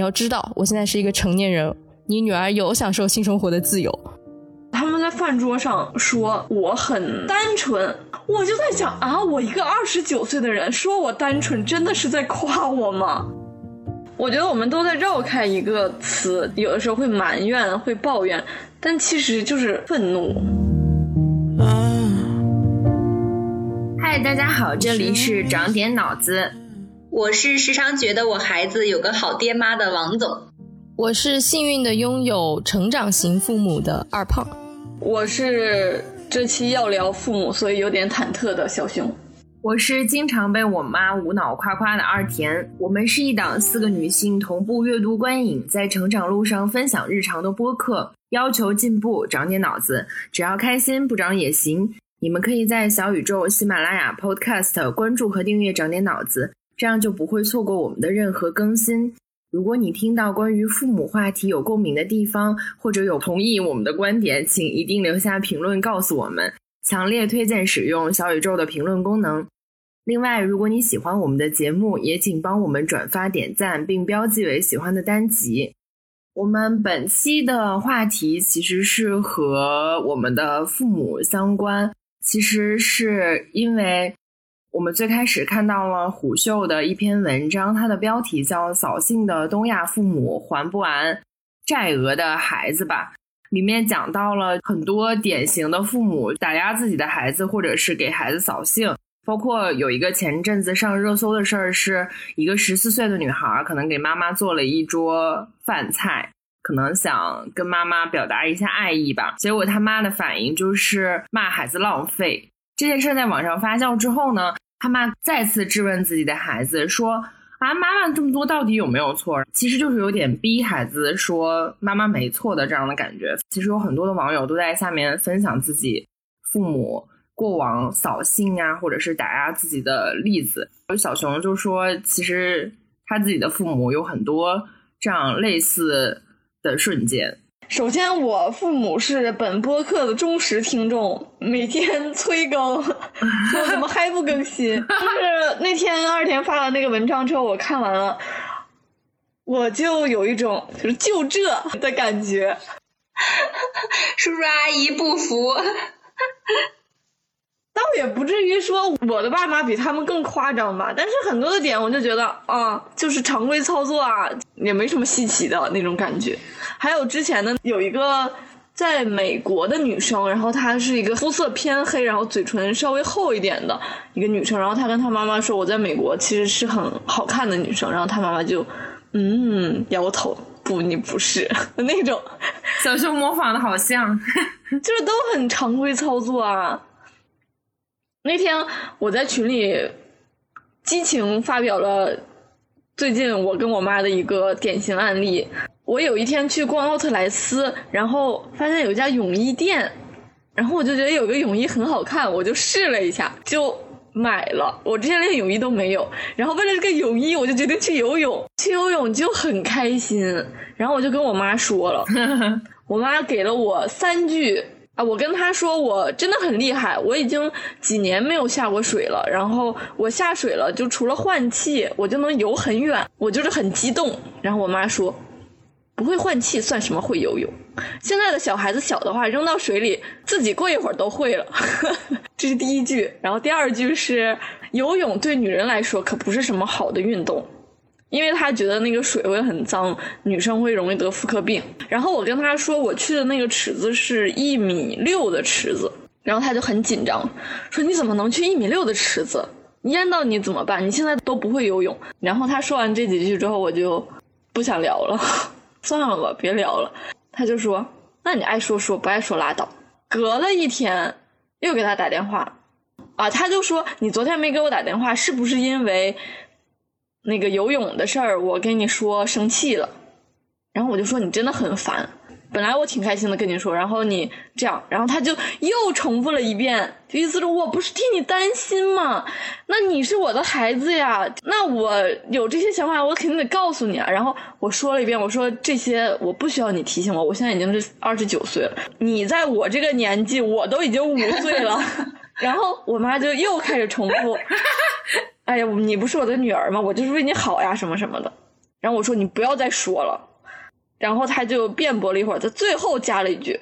要知道，我现在是一个成年人，你女儿有享受性生活的自由。他们在饭桌上说我很单纯，我就在想啊，我一个二十九岁的人说我单纯，真的是在夸我吗？我觉得我们都在绕开一个词，有的时候会埋怨，会抱怨，但其实就是愤怒。嗨，大家好，这里是长点脑子，我是时常觉得我孩子有个好爹妈的王总，我是幸运的拥有成长型父母的二胖，我是这期要聊父母，所以有点忐忑的小熊。我是经常被我妈无脑夸夸的二田。我们是一档四个女性同步阅读观影，在成长路上分享日常的播客，要求进步，长点脑子，只要开心，不长也行。你们可以在小宇宙、喜马拉雅、Podcast 关注和订阅长点脑子，这样就不会错过我们的任何更新。如果你听到关于父母话题有共鸣的地方，或者有同意我们的观点，请一定留下评论告诉我们。强烈推荐使用小宇宙的评论功能。另外，如果你喜欢我们的节目，也请帮我们转发、点赞，并标记为喜欢的单集。我们本期的话题其实是和我们的父母相关，其实是因为我们最开始看到了虎嗅的一篇文章，它的标题叫《扫兴的东亚父母还不完债额的孩子吧》。里面讲到了很多典型的父母打压自己的孩子，或者是给孩子扫兴。包括有一个前阵子上热搜的事儿，是一个十四岁的女孩，可能给妈妈做了一桌饭菜，可能想跟妈妈表达一下爱意吧。结果他妈的反应就是骂孩子浪费。这件事在网上发酵之后呢，他妈再次质问自己的孩子说。啊，妈妈这么做到底有没有错？其实就是有点逼孩子说妈妈没错的这样的感觉。其实有很多的网友都在下面分享自己父母过往扫兴啊，或者是打压自己的例子。有小熊就说，其实他自己的父母有很多这样类似的瞬间。首先，我父母是本播客的忠实听众，每天催更，说怎么还不更新？就是那天二田发了那个文章之后，我看完了，我就有一种就是就这的感觉，叔叔阿姨不服。倒也不至于说我的爸妈比他们更夸张吧，但是很多的点我就觉得啊，就是常规操作啊，也没什么稀奇的那种感觉。还有之前的有一个在美国的女生，然后她是一个肤色偏黑，然后嘴唇稍微厚一点的一个女生，然后她跟她妈妈说我在美国其实是很好看的女生，然后她妈妈就嗯摇头，不，你不是 那种。小时候模仿的好像，就是都很常规操作啊。那天我在群里激情发表了最近我跟我妈的一个典型案例。我有一天去逛奥特莱斯，然后发现有一家泳衣店，然后我就觉得有个泳衣很好看，我就试了一下，就买了。我之前连泳衣都没有，然后为了这个泳衣，我就决定去游泳。去游泳就很开心，然后我就跟我妈说了，我妈给了我三句。我跟他说，我真的很厉害，我已经几年没有下过水了。然后我下水了，就除了换气，我就能游很远。我就是很激动。然后我妈说，不会换气算什么会游泳？现在的小孩子小的话，扔到水里自己过一会儿都会了。这是第一句。然后第二句是，游泳对女人来说可不是什么好的运动。因为他觉得那个水会很脏，女生会容易得妇科病。然后我跟他说，我去的那个池子是一米六的池子，然后他就很紧张，说你怎么能去一米六的池子？淹到你怎么办？你现在都不会游泳。然后他说完这几句之后，我就不想聊了，算了吧，别聊了。他就说，那你爱说说，不爱说拉倒。隔了一天，又给他打电话，啊，他就说你昨天没给我打电话，是不是因为？那个游泳的事儿，我跟你说生气了，然后我就说你真的很烦。本来我挺开心的跟你说，然后你这样，然后他就又重复了一遍，就意思是我不是替你担心吗？那你是我的孩子呀，那我有这些想法，我肯定得告诉你啊。然后我说了一遍，我说这些我不需要你提醒我，我现在已经是二十九岁了，你在我这个年纪，我都已经五岁了。然后我妈就又开始重复。哎呀，你不是我的女儿吗？我就是为你好呀，什么什么的。然后我说你不要再说了，然后他就辩驳了一会儿，他最后加了一句：“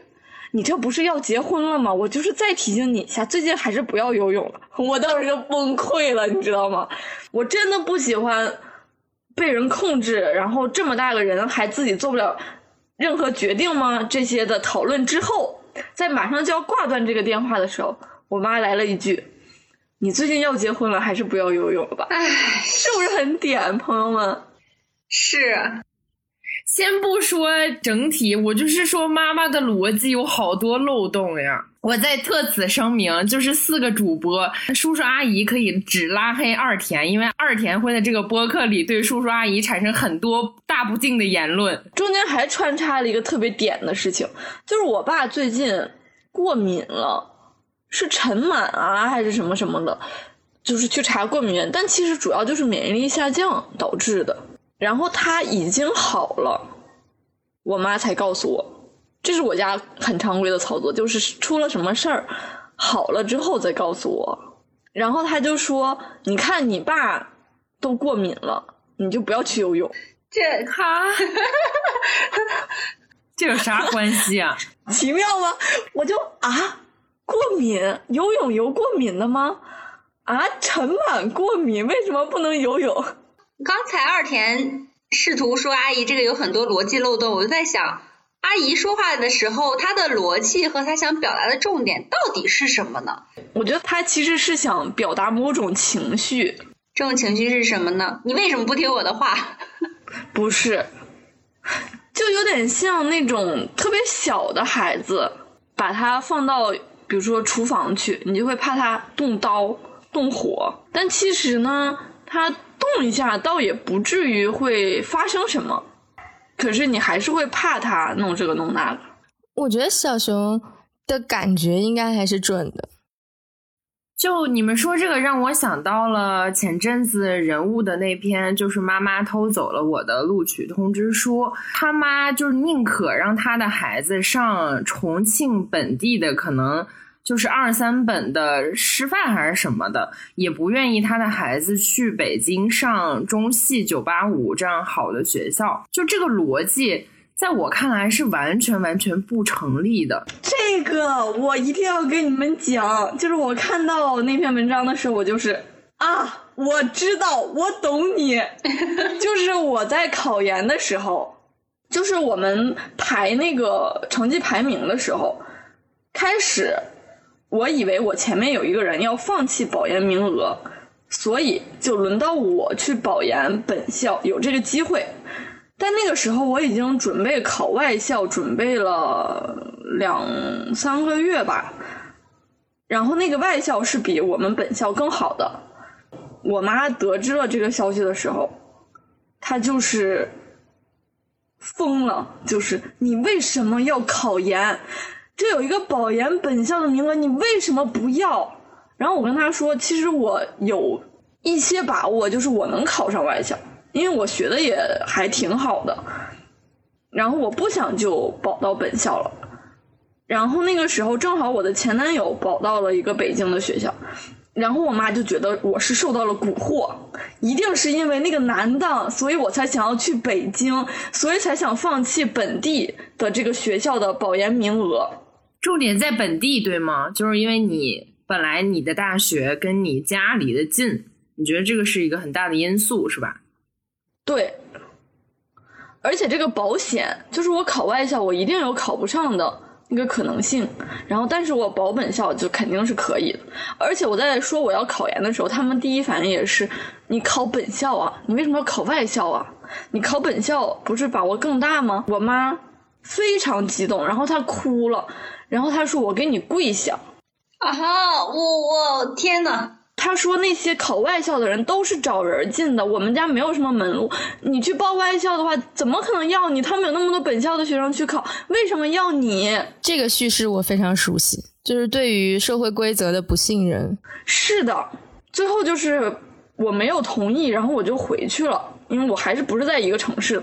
你这不是要结婚了吗？我就是再提醒你一下，最近还是不要游泳了。”我当时就崩溃了，你知道吗？我真的不喜欢被人控制，然后这么大个人还自己做不了任何决定吗？这些的讨论之后，在马上就要挂断这个电话的时候，我妈来了一句：“你最近要结婚了，还是不要游泳了吧？”唉，是不是很点，朋友们？是先不说整体，我就是说妈妈的逻辑有好多漏洞呀。我在特此声明，就是四个主播叔叔阿姨可以只拉黑二田，因为二田会在这个播客里对叔叔阿姨产生很多大不敬的言论。中间还穿插了一个特别点的事情，就是我爸最近过敏了，是尘螨啊还是什么什么的，就是去查过敏源，但其实主要就是免疫力下降导致的。然后他已经好了，我妈才告诉我，这是我家很常规的操作，就是出了什么事儿，好了之后再告诉我。然后他就说：“你看你爸都过敏了，你就不要去游泳。这哈，这有啥关系啊？”奇妙吗？我就啊，过敏游泳游过敏了吗？啊，尘螨过敏为什么不能游泳？刚才二田试图说阿姨这个有很多逻辑漏洞，我就在想，阿姨说话的时候，她的逻辑和她想表达的重点到底是什么呢？我觉得她其实是想表达某种情绪，这种情绪是什么呢？你为什么不听我的话？不是，就有点像那种特别小的孩子，把他放到比如说厨房去，你就会怕它动刀动火，但其实呢，它动一下倒也不至于会发生什么，可是你还是会怕它弄这个弄那个。我觉得小熊的感觉应该还是准的。就你们说这个，让我想到了前阵子人物的那篇，就是妈妈偷走了我的录取通知书。他妈就是宁可让他的孩子上重庆本地的，可能就是二三本的师范还是什么的，也不愿意他的孩子去北京上中戏九八五这样好的学校。就这个逻辑，在我看来是完全完全不成立的。这个我一定要跟你们讲，就是我看到那篇文章的时候，我就是啊，我知道，我懂你，就是我在考研的时候，就是我们排那个成绩排名的时候，开始我以为我前面有一个人要放弃保研名额，所以就轮到我去保研本校，有这个机会。但那个时候我已经准备考外校，准备了两三个月吧。然后那个外校是比我们本校更好的。我妈得知了这个消息的时候，她就是疯了，就是你为什么要考研？这有一个保研本校的名额，你为什么不要？然后我跟她说，其实我有一些把握，就是我能考上外校。因为我学的也还挺好的，然后我不想就保到本校了。然后那个时候正好我的前男友保到了一个北京的学校，然后我妈就觉得我是受到了蛊惑，一定是因为那个男的，所以我才想要去北京，所以才想放弃本地的这个学校的保研名额。重点在本地，对吗？就是因为你本来你的大学跟你家离得近，你觉得这个是一个很大的因素，是吧？对，而且这个保险就是我考外校，我一定有考不上的那个可能性。然后，但是我保本校就肯定是可以的。而且我在说我要考研的时候，他们第一反应也是：你考本校啊，你为什么要考外校啊？你考本校不是把握更大吗？我妈非常激动，然后她哭了，然后她说：“我给你跪下。”啊哈！我我天呐！他说那些考外校的人都是找人进的，我们家没有什么门路。你去报外校的话，怎么可能要你？他们有那么多本校的学生去考，为什么要你？这个叙事我非常熟悉，就是对于社会规则的不信任。是的，最后就是我没有同意，然后我就回去了，因为我还是不是在一个城市。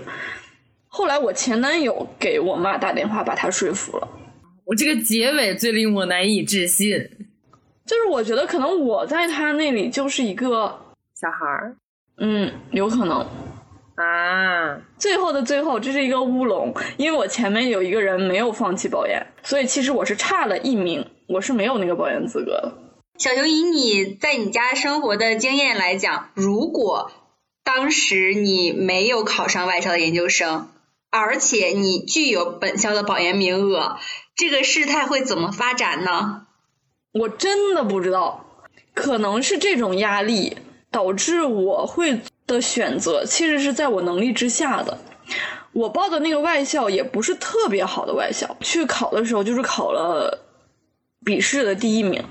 后来我前男友给我妈打电话，把他说服了。我这个结尾最令我难以置信。就是我觉得可能我在他那里就是一个小孩儿，嗯，有可能。啊，最后的最后，这是一个乌龙，因为我前面有一个人没有放弃保研，所以其实我是差了一名，我是没有那个保研资格的。小熊，以你在你家生活的经验来讲，如果当时你没有考上外校的研究生，而且你具有本校的保研名额，这个事态会怎么发展呢？我真的不知道，可能是这种压力导致我会的选择其实是在我能力之下的。我报的那个外校也不是特别好的外校，去考的时候就是考了笔试的第一名。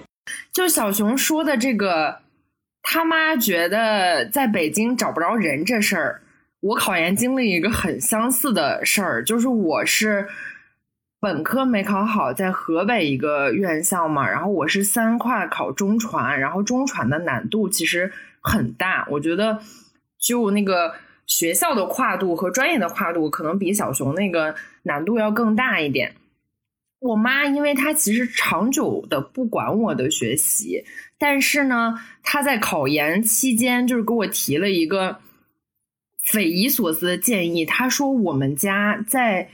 就小熊说的这个，他妈觉得在北京找不着人这事儿，我考研经历一个很相似的事儿，就是我是本科没考好，在河北一个院校嘛，然后我是三跨考中传，然后中传的难度其实很大，我觉得就那个学校的跨度和专业的跨度，可能比小熊那个难度要更大一点。我妈，因为她其实长久的不管我的学习，但是呢，她在考研期间就是给我提了一个匪夷所思的建议。她说我们家在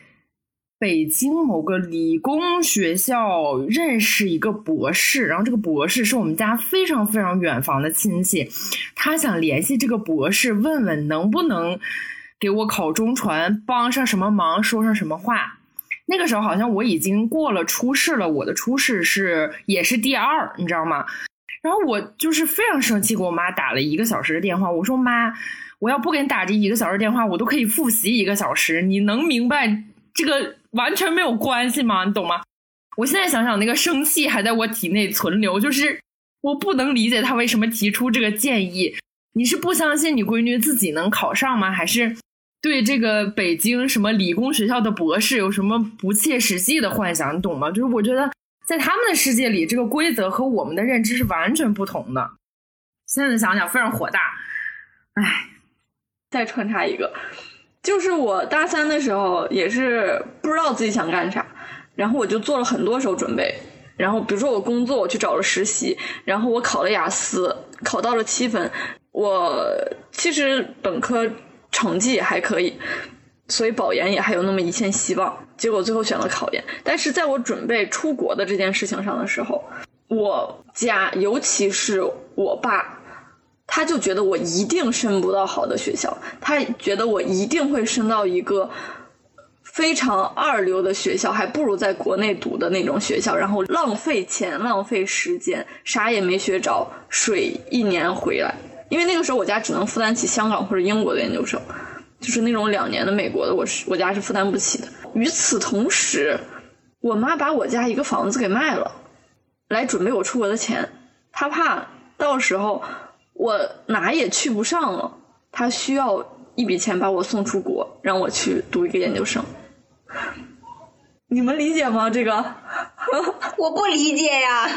北京某个理工学校认识一个博士，然后这个博士是我们家非常非常远房的亲戚，他想联系这个博士，问问能不能给我考中传帮上什么忙，说上什么话。那个时候好像我已经过了初试了，我的初试是也是第二，你知道吗？然后我就是非常生气，给我妈打了一个小时的电话。我说妈，我要不给你打这一个小时电话，我都可以复习一个小时。你能明白这个完全没有关系吗？你懂吗？我现在想想，那个生气还在我体内存留，就是我不能理解他为什么提出这个建议。你是不相信你闺女自己能考上吗？还是？对这个北京什么理工学校的博士有什么不切实际的幻想，你懂吗？就是我觉得在他们的世界里，这个规则和我们的认知是完全不同的。现在想想非常火大，唉，再穿插一个，就是我大三的时候也是不知道自己想干啥，然后我就做了很多手准备，然后比如说我工作，我去找了实习，然后我考了雅思，考到了七分，我其实本科。成绩也还可以，所以保研也还有那么一线希望。结果最后选了考研。但是在我准备出国的这件事情上的时候，我家尤其是我爸，他就觉得我一定升不到好的学校，他觉得我一定会升到一个非常二流的学校，还不如在国内读的那种学校，然后浪费钱、浪费时间，啥也没学着，水一年回来。因为那个时候我家只能负担起香港或者英国的研究生，就是那种两年的美国的，我是我家是负担不起的。与此同时，我妈把我家一个房子给卖了，来准备我出国的钱。她怕到时候我哪也去不上了，他需要一笔钱把我送出国，让我去读一个研究生。你们理解吗？这个 我不理解呀。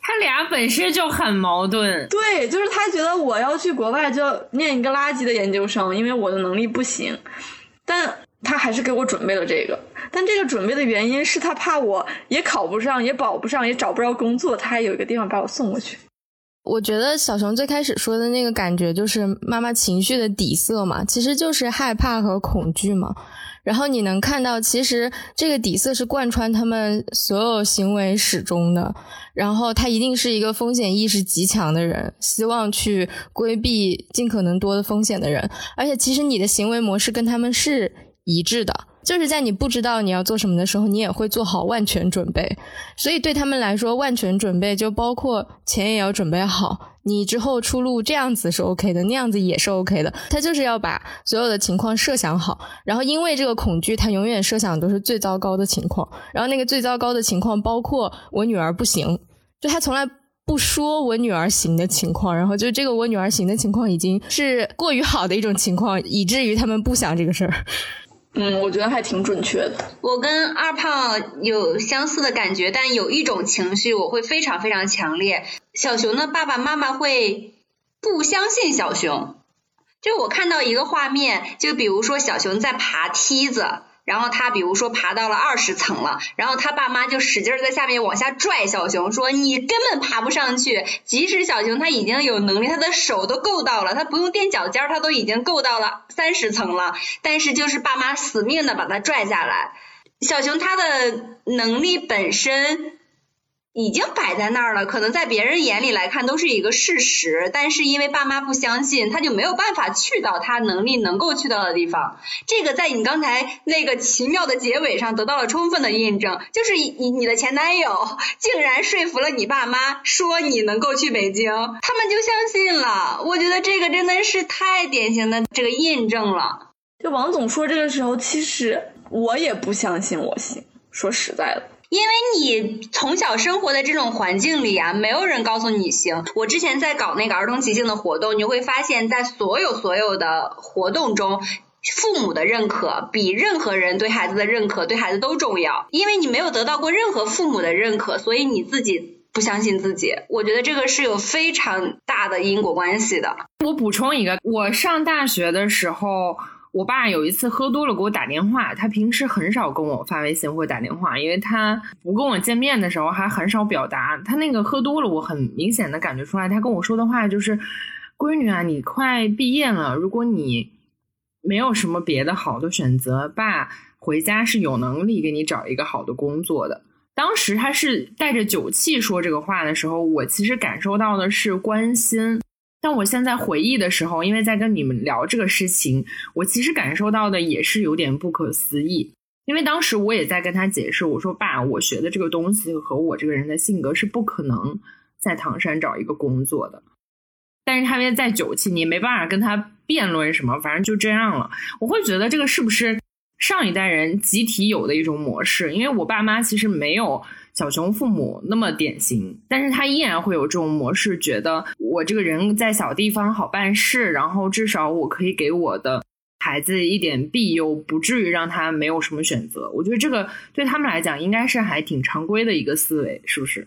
他俩本身就很矛盾。对，就是他觉得我要去国外就要念一个垃圾的研究生，因为我的能力不行。但他还是给我准备了这个。但这个准备的原因是他怕我也考不上，也保不上，也找不着工作，他还有一个地方把我送过去。我觉得小熊最开始说的那个感觉就是妈妈情绪的底色嘛，其实就是害怕和恐惧嘛。然后你能看到，其实这个底色是贯穿他们所有行为始终的。然后他一定是一个风险意识极强的人，希望去规避尽可能多的风险的人。而且，其实你的行为模式跟他们是一致的，就是在你不知道你要做什么的时候，你也会做好万全准备。所以对他们来说，万全准备就包括钱也要准备好。你之后出路这样子是 OK 的，那样子也是 OK 的。他就是要把所有的情况设想好，然后因为这个恐惧，他永远设想都是最糟糕的情况。然后那个最糟糕的情况包括我女儿不行，就他从来不说我女儿行的情况。然后就这个我女儿行的情况已经是过于好的一种情况，以至于他们不想这个事儿。嗯，我觉得还挺准确的。我跟二胖有相似的感觉，但有一种情绪我会非常非常强烈。小熊的爸爸妈妈会不相信小熊，就我看到一个画面，就比如说小熊在爬梯子。然后他比如说爬到了二十层了，然后他爸妈就使劲在下面往下拽小熊，说你根本爬不上去。即使小熊他已经有能力，他的手都够到了，他不用垫脚尖，他都已经够到了三十层了，但是就是爸妈死命的把他拽下来。小熊他的能力本身。已经摆在那儿了，可能在别人眼里来看都是一个事实，但是因为爸妈不相信，他就没有办法去到他能力能够去到的地方。这个在你刚才那个奇妙的结尾上得到了充分的印证，就是你你的前男友 竟然说服了你爸妈，说你能够去北京，他们就相信了。我觉得这个真的是太典型的这个印证了。就王总说这个时候，其实我也不相信我行，说实在的。因为你从小生活的这种环境里啊，没有人告诉你行。我之前在搞那个儿童即兴的活动，你会发现在所有所有的活动中，父母的认可比任何人对孩子的认可对孩子都重要。因为你没有得到过任何父母的认可，所以你自己不相信自己。我觉得这个是有非常大的因果关系的。我补充一个，我上大学的时候。我爸有一次喝多了给我打电话，他平时很少跟我发微信或打电话，因为他不跟我见面的时候还很少表达。他那个喝多了，我很明显的感觉出来，他跟我说的话就是：“闺女啊，你快毕业了，如果你没有什么别的好的选择，爸回家是有能力给你找一个好的工作的。”当时他是带着酒气说这个话的时候，我其实感受到的是关心。但我现在回忆的时候，因为在跟你们聊这个事情，我其实感受到的也是有点不可思议。因为当时我也在跟他解释，我说：“爸，我学的这个东西和我这个人的性格是不可能在唐山找一个工作的。”但是他因为在酒气，你没办法跟他辩论什么，反正就这样了。我会觉得这个是不是上一代人集体有的一种模式？因为我爸妈其实没有。小熊父母那么典型，但是他依然会有这种模式，觉得我这个人在小地方好办事，然后至少我可以给我的孩子一点庇佑，不至于让他没有什么选择。我觉得这个对他们来讲应该是还挺常规的一个思维，是不是？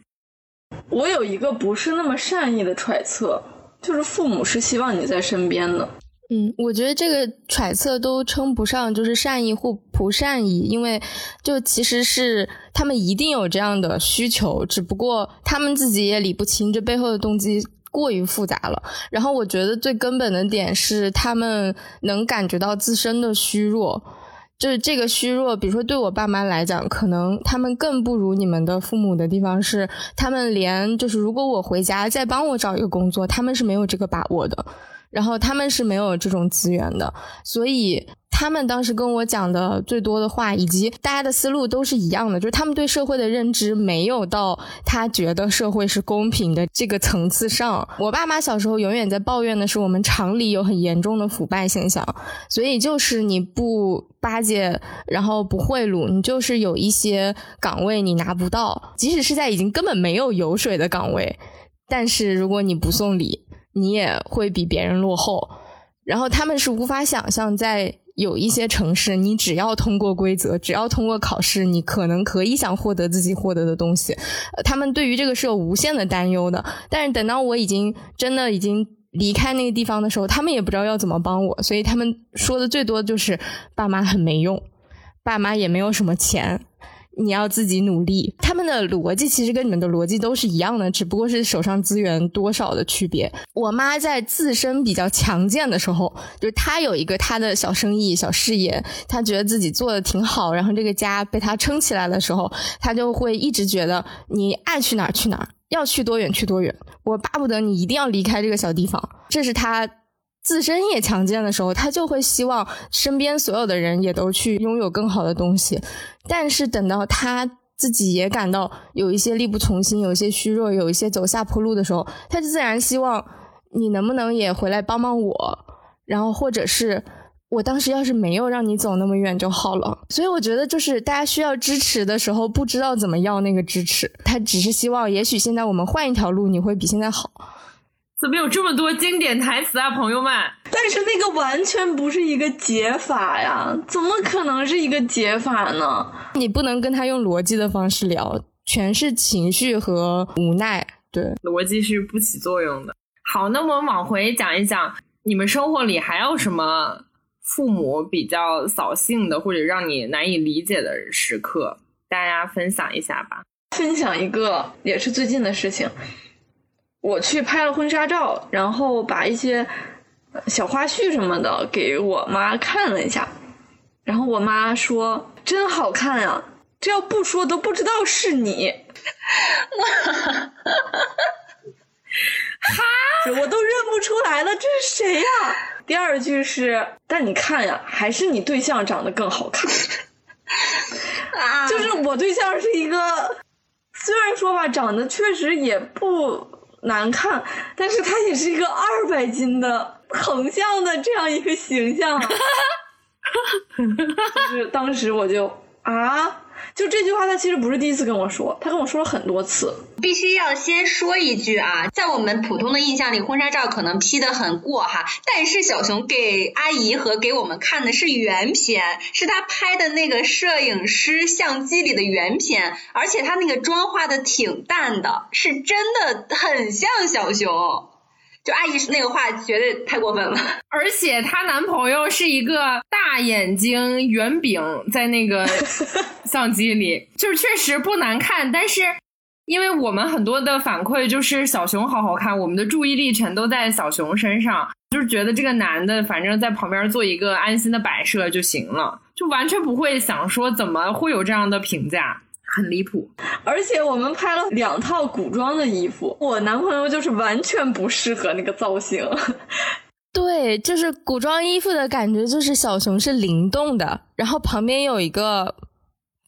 我有一个不是那么善意的揣测，就是父母是希望你在身边的。嗯，我觉得这个揣测都称不上就是善意或不善意，因为就其实是他们一定有这样的需求，只不过他们自己也理不清这背后的动机过于复杂了。然后我觉得最根本的点是他们能感觉到自身的虚弱，就是这个虚弱，比如说对我爸妈来讲，可能他们更不如你们的父母的地方是，他们连就是如果我回家再帮我找一个工作，他们是没有这个把握的。然后他们是没有这种资源的，所以他们当时跟我讲的最多的话，以及大家的思路都是一样的，就是他们对社会的认知没有到他觉得社会是公平的这个层次上。我爸妈小时候永远在抱怨的是我们厂里有很严重的腐败现象，所以就是你不巴结，然后不贿赂，你就是有一些岗位你拿不到，即使是在已经根本没有油水的岗位，但是如果你不送礼。你也会比别人落后，然后他们是无法想象，在有一些城市，你只要通过规则，只要通过考试，你可能可以想获得自己获得的东西。他们对于这个是有无限的担忧的。但是等到我已经真的已经离开那个地方的时候，他们也不知道要怎么帮我，所以他们说的最多就是爸妈很没用，爸妈也没有什么钱。你要自己努力，他们的逻辑其实跟你们的逻辑都是一样的，只不过是手上资源多少的区别。我妈在自身比较强健的时候，就是她有一个她的小生意、小事业，她觉得自己做的挺好，然后这个家被她撑起来的时候，她就会一直觉得你爱去哪儿去哪儿，要去多远去多远，我巴不得你一定要离开这个小地方。这是她。自身也强健的时候，他就会希望身边所有的人也都去拥有更好的东西。但是等到他自己也感到有一些力不从心、有一些虚弱、有一些走下坡路的时候，他就自然希望你能不能也回来帮帮我，然后或者是我当时要是没有让你走那么远就好了。所以我觉得，就是大家需要支持的时候，不知道怎么要那个支持，他只是希望，也许现在我们换一条路，你会比现在好。怎么有这么多经典台词啊，朋友们？但是那个完全不是一个解法呀，怎么可能是一个解法呢？你不能跟他用逻辑的方式聊，全是情绪和无奈。对，逻辑是不起作用的。好，那我们往回讲一讲，你们生活里还有什么父母比较扫兴的或者让你难以理解的时刻，大家分享一下吧。分享一个也是最近的事情，我去拍了婚纱照，然后把一些小花絮什么的给我妈看了一下，然后我妈说真好看呀，这要不说都不知道是你，哈，我都认不出来了，这是谁呀？第二句是，但你看呀，还是你对象长得更好看，啊，就是我对象是一个。虽然说吧，长得确实也不难看，但是他也是一个二百斤的横向的这样一个形象，就是当时我就啊。就这句话，他其实不是第一次跟我说，他跟我说了很多次。必须要先说一句啊，在我们普通的印象里，婚纱照可能 P 的很过哈，但是小熊给阿姨和给我们看的是原片，是他拍的那个摄影师相机里的原片，而且他那个妆化的挺淡的，是真的很像小熊。就阿姨那个话绝对太过分了，而且她男朋友是一个大眼睛圆饼，在那个 相机里，就是确实不难看。但是因为我们很多的反馈就是小熊好好看，我们的注意力全都在小熊身上，就是觉得这个男的反正在旁边做一个安心的摆设就行了，就完全不会想说怎么会有这样的评价。很离谱，而且我们拍了两套古装的衣服，我男朋友就是完全不适合那个造型。对，就是古装衣服的感觉，就是小熊是灵动的，然后旁边有一个，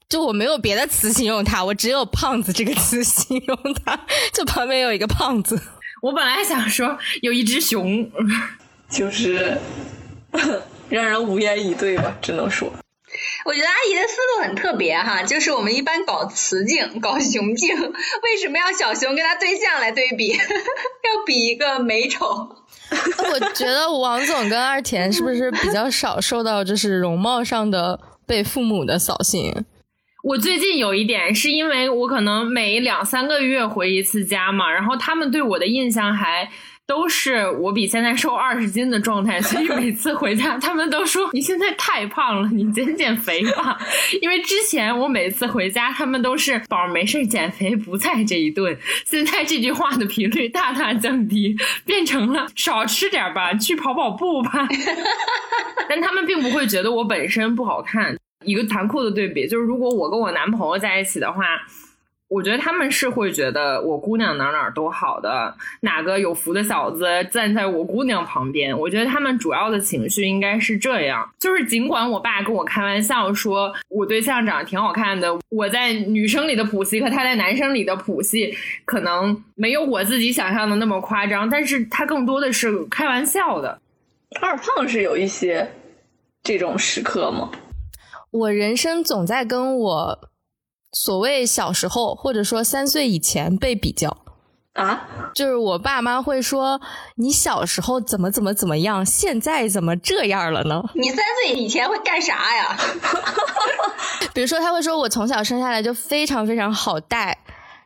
就我没有别的词形容他，我只有胖子这个词形容他，就旁边有一个胖子。我本来想说有一只熊，就是 让人无言以对吧，只能说。我觉得阿姨的思路很特别哈，就是我们一般搞雌竞、搞雄竞，为什么要小熊跟他对象来对比？要比一个美丑？我觉得王总跟二田是不是比较少受到就是容貌上的被父母的扫兴？我最近有一点是因为我可能每两三个月回一次家嘛，然后他们对我的印象还。都是我比现在瘦二十斤的状态，所以每次回家，他们都说你现在太胖了，你减减肥吧。因为之前我每次回家，他们都是宝没事减肥不在这一顿。现在这句话的频率大大降低，变成了少吃点吧，去跑跑步吧。但他们并不会觉得我本身不好看。一个残酷的对比就是，如果我跟我男朋友在一起的话。我觉得他们是会觉得我姑娘哪哪都好的，哪个有福的小子站在我姑娘旁边。我觉得他们主要的情绪应该是这样，就是尽管我爸跟我开玩笑说我对象长得挺好看的，我在女生里的谱系和他在男生里的谱系可能没有我自己想象的那么夸张，但是他更多的是开玩笑的。二胖是有一些这种时刻吗？我人生总在跟我。所谓小时候，或者说三岁以前被比较啊，就是我爸妈会说你小时候怎么怎么怎么样，现在怎么这样了呢？你三岁以前会干啥呀？比如说他会说我从小生下来就非常非常好带，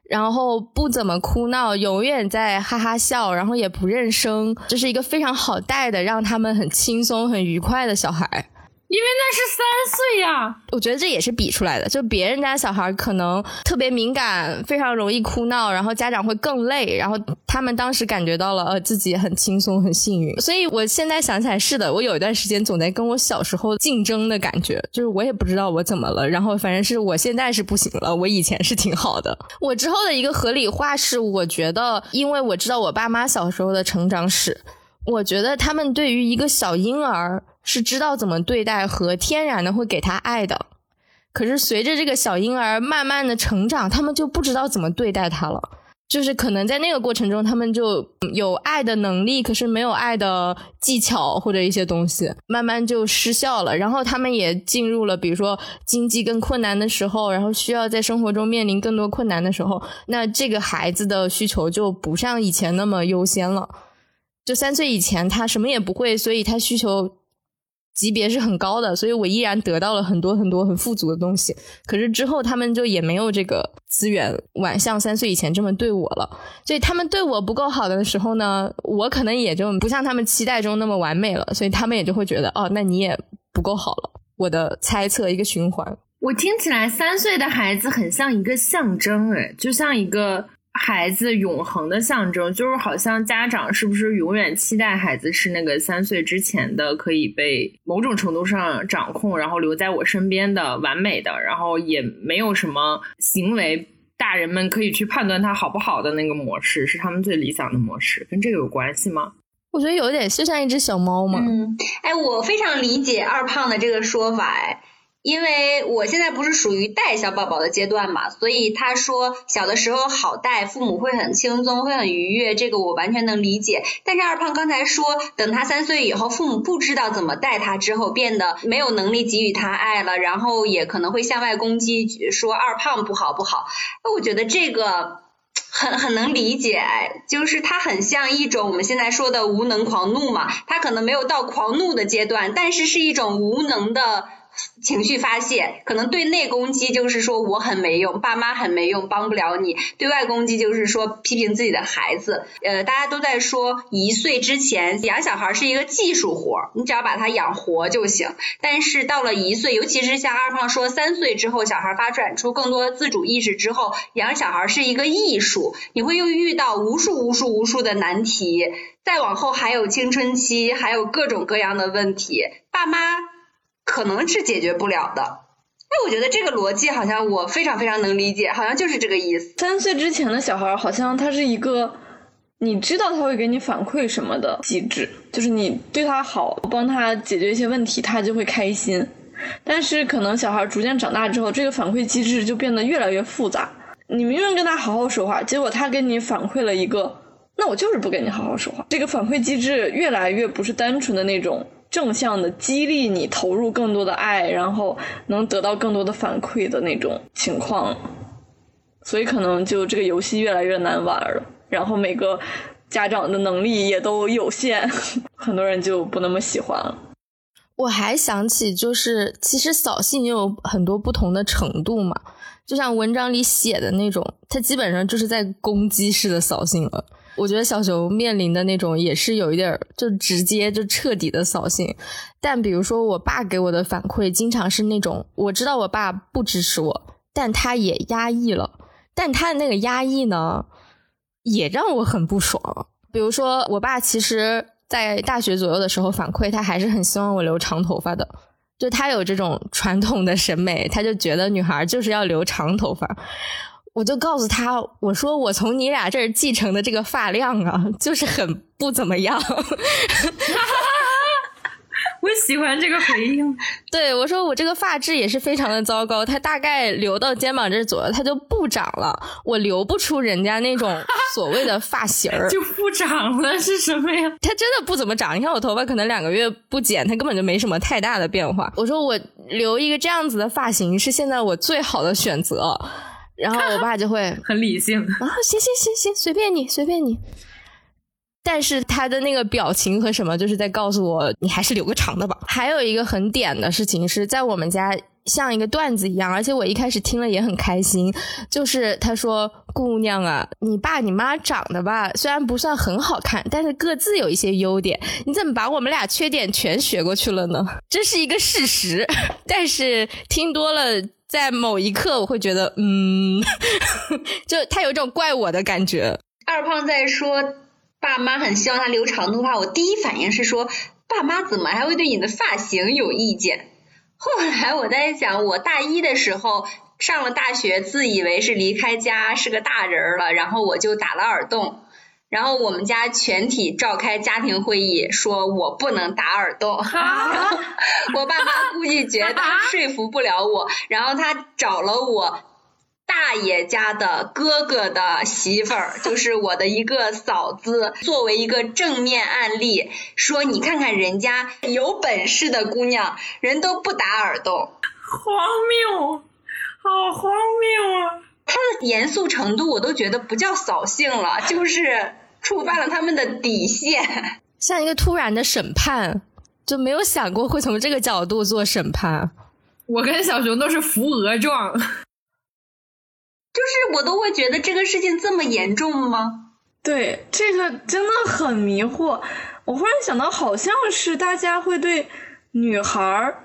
然后不怎么哭闹，永远在哈哈笑，然后也不认生，这是一个非常好带的，让他们很轻松很愉快的小孩。因为那是三岁呀，我觉得这也是比出来的。就别人家小孩可能特别敏感，非常容易哭闹，然后家长会更累，然后他们当时感觉到了呃自己很轻松很幸运。所以我现在想起来是的，我有一段时间总在跟我小时候竞争的感觉，就是我也不知道我怎么了，然后反正是我现在是不行了，我以前是挺好的。我之后的一个合理化是，我觉得因为我知道我爸妈小时候的成长史，我觉得他们对于一个小婴儿。是知道怎么对待和天然的会给他爱的，可是随着这个小婴儿慢慢的成长，他们就不知道怎么对待他了。就是可能在那个过程中，他们就有爱的能力，可是没有爱的技巧或者一些东西，慢慢就失效了。然后他们也进入了，比如说经济更困难的时候，然后需要在生活中面临更多困难的时候，那这个孩子的需求就不像以前那么优先了。就三岁以前他什么也不会，所以他需求。级别是很高的，所以我依然得到了很多很多很富足的东西。可是之后他们就也没有这个资源，晚像三岁以前这么对我了。所以他们对我不够好的时候呢，我可能也就不像他们期待中那么完美了。所以他们也就会觉得，哦，那你也不够好了。我的猜测，一个循环。我听起来三岁的孩子很像一个象征，哎，就像一个。孩子永恒的象征，就是好像家长是不是永远期待孩子是那个三岁之前的，可以被某种程度上掌控，然后留在我身边的完美的，然后也没有什么行为，大人们可以去判断他好不好的那个模式，是他们最理想的模式，跟这个有关系吗？我觉得有点就像一只小猫嘛。嗯，哎，我非常理解二胖的这个说法，哎。因为我现在不是属于带小宝宝的阶段嘛，所以他说小的时候好带，父母会很轻松，会很愉悦，这个我完全能理解。但是二胖刚才说，等他三岁以后，父母不知道怎么带他之后，变得没有能力给予他爱了，然后也可能会向外攻击，说二胖不好不好。那我觉得这个很很能理解，就是他很像一种我们现在说的无能狂怒嘛，他可能没有到狂怒的阶段，但是是一种无能的。情绪发泄，可能对内攻击就是说我很没用，爸妈很没用，帮不了你；对外攻击就是说批评自己的孩子。呃，大家都在说一岁之前养小孩是一个技术活，你只要把他养活就行。但是到了一岁，尤其是像二胖说三岁之后，小孩发展出更多自主意识之后，养小孩是一个艺术，你会又遇到无数无数无数的难题。再往后还有青春期，还有各种各样的问题，爸妈。可能是解决不了的，哎，我觉得这个逻辑好像我非常非常能理解，好像就是这个意思。三岁之前的小孩好像他是一个，你知道他会给你反馈什么的机制，就是你对他好，帮他解决一些问题，他就会开心。但是可能小孩逐渐长大之后，这个反馈机制就变得越来越复杂。你明明跟他好好说话，结果他给你反馈了一个，那我就是不跟你好好说话。这个反馈机制越来越不是单纯的那种。正向的激励你投入更多的爱，然后能得到更多的反馈的那种情况，所以可能就这个游戏越来越难玩了。然后每个家长的能力也都有限，很多人就不那么喜欢了。我还想起，就是其实扫兴也有很多不同的程度嘛，就像文章里写的那种，它基本上就是在攻击式的扫兴了。我觉得小熊面临的那种也是有一点就直接就彻底的扫兴。但比如说我爸给我的反馈，经常是那种我知道我爸不支持我，但他也压抑了，但他的那个压抑呢，也让我很不爽。比如说我爸其实在大学左右的时候反馈，他还是很希望我留长头发的，就他有这种传统的审美，他就觉得女孩就是要留长头发。我就告诉他，我说我从你俩这儿继承的这个发量啊，就是很不怎么样。我喜欢这个回应。对我说，我这个发质也是非常的糟糕，它大概留到肩膀这左右，它就不长了。我留不出人家那种所谓的发型儿，就不长了是什么呀？它真的不怎么长。你看我头发可能两个月不剪，它根本就没什么太大的变化。我说我留一个这样子的发型是现在我最好的选择。然后我爸就会 很理性啊，行行行行，随便你随便你。但是他的那个表情和什么，就是在告诉我，你还是留个长的吧。还有一个很点的事情是在我们家像一个段子一样，而且我一开始听了也很开心。就是他说：“姑娘啊，你爸你妈长得吧，虽然不算很好看，但是各自有一些优点。你怎么把我们俩缺点全学过去了呢？这是一个事实。但是听多了。”在某一刻，我会觉得，嗯，就他有一种怪我的感觉。二胖在说爸妈很希望他留长头发，我第一反应是说，爸妈怎么还会对你的发型有意见？后来我在想，我大一的时候上了大学，自以为是离开家是个大人了，然后我就打了耳洞。然后我们家全体召开家庭会议，说我不能打耳洞。我爸妈估计觉得 说服不了我，然后他找了我大爷家的哥哥的媳妇儿，就是我的一个嫂子，作为一个正面案例，说你看看人家有本事的姑娘，人都不打耳洞。荒谬，好荒谬啊！他的严肃程度，我都觉得不叫扫兴了，就是触犯了他们的底线，像一个突然的审判，就没有想过会从这个角度做审判。我跟小熊都是扶额状，就是我都会觉得这个事情这么严重吗？对，这个真的很迷惑。我忽然想到，好像是大家会对女孩儿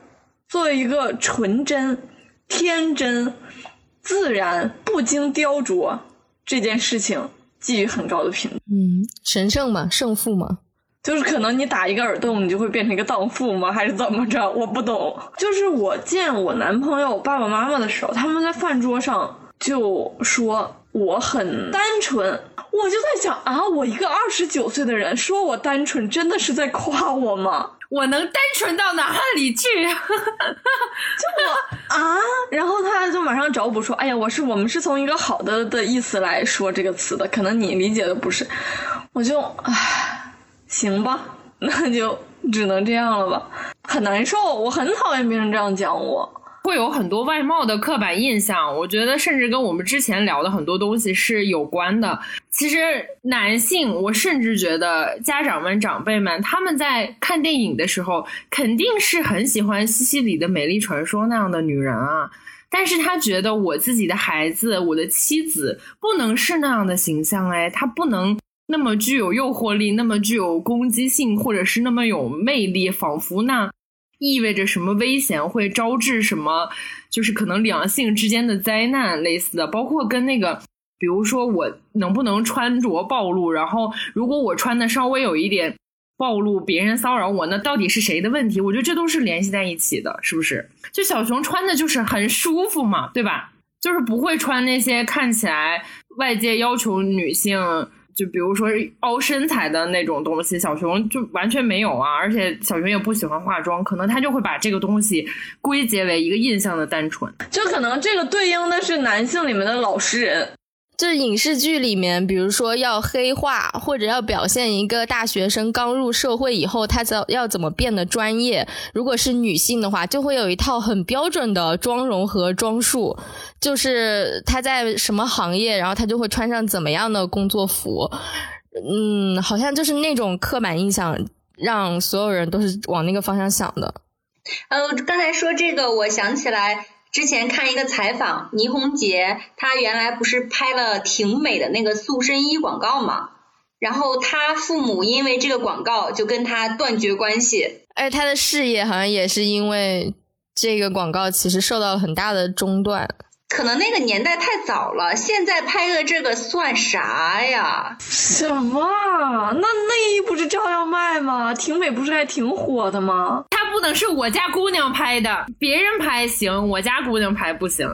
做一个纯真、天真、自然、不经雕琢这件事情给予很高的评价。嗯，神圣嘛，圣父嘛。就是可能你打一个耳洞，你就会变成一个荡妇吗？还是怎么着？我不懂。就是我见我男朋友爸爸妈妈的时候，他们在饭桌上就说我很单纯，我就在想啊，我一个二十九岁的人说我单纯，真的是在夸我吗？我能单纯到哪里去？就我啊，然后他就马上找补说，哎呀，我是我们是从一个好的的意思来说这个词的，可能你理解的不是，我就唉。行吧，那就只能这样了吧，很难受，我很讨厌别人这样讲我，会有很多外貌的刻板印象，我觉得甚至跟我们之前聊的很多东西是有关的。其实男性，我甚至觉得家长们、长辈们他们在看电影的时候，肯定是很喜欢西西里的美丽传说那样的女人啊，但是他觉得我自己的孩子、我的妻子不能是那样的形象，哎，他不能。那么具有诱惑力，那么具有攻击性，或者是那么有魅力，仿佛那意味着什么危险，会招致什么，就是可能两性之间的灾难类似的。包括跟那个，比如说我能不能穿着暴露，然后如果我穿的稍微有一点暴露，别人骚扰我，那到底是谁的问题？我觉得这都是联系在一起的，是不是？就小熊穿的就是很舒服嘛，对吧？就是不会穿那些看起来外界要求女性。就比如说凹身材的那种东西，小熊就完全没有啊，而且小熊也不喜欢化妆，可能他就会把这个东西归结为一个印象的单纯，就可能这个对应的是男性里面的老实人。就是影视剧里面，比如说要黑化，或者要表现一个大学生刚入社会以后，他要要怎么变得专业。如果是女性的话，就会有一套很标准的妆容和装束，就是她在什么行业，然后她就会穿上怎么样的工作服。嗯，好像就是那种刻板印象，让所有人都是往那个方向想的。呃，刚才说这个，我想起来。之前看一个采访，倪虹洁，她原来不是拍了挺美的那个塑身衣广告嘛？然后她父母因为这个广告就跟她断绝关系，而且她的事业好像也是因为这个广告，其实受到了很大的中断。可能那个年代太早了，现在拍的这个算啥呀？什么？那内衣不是照样卖吗？婷美不是还挺火的吗？她不能是我家姑娘拍的，别人拍行，我家姑娘拍不行。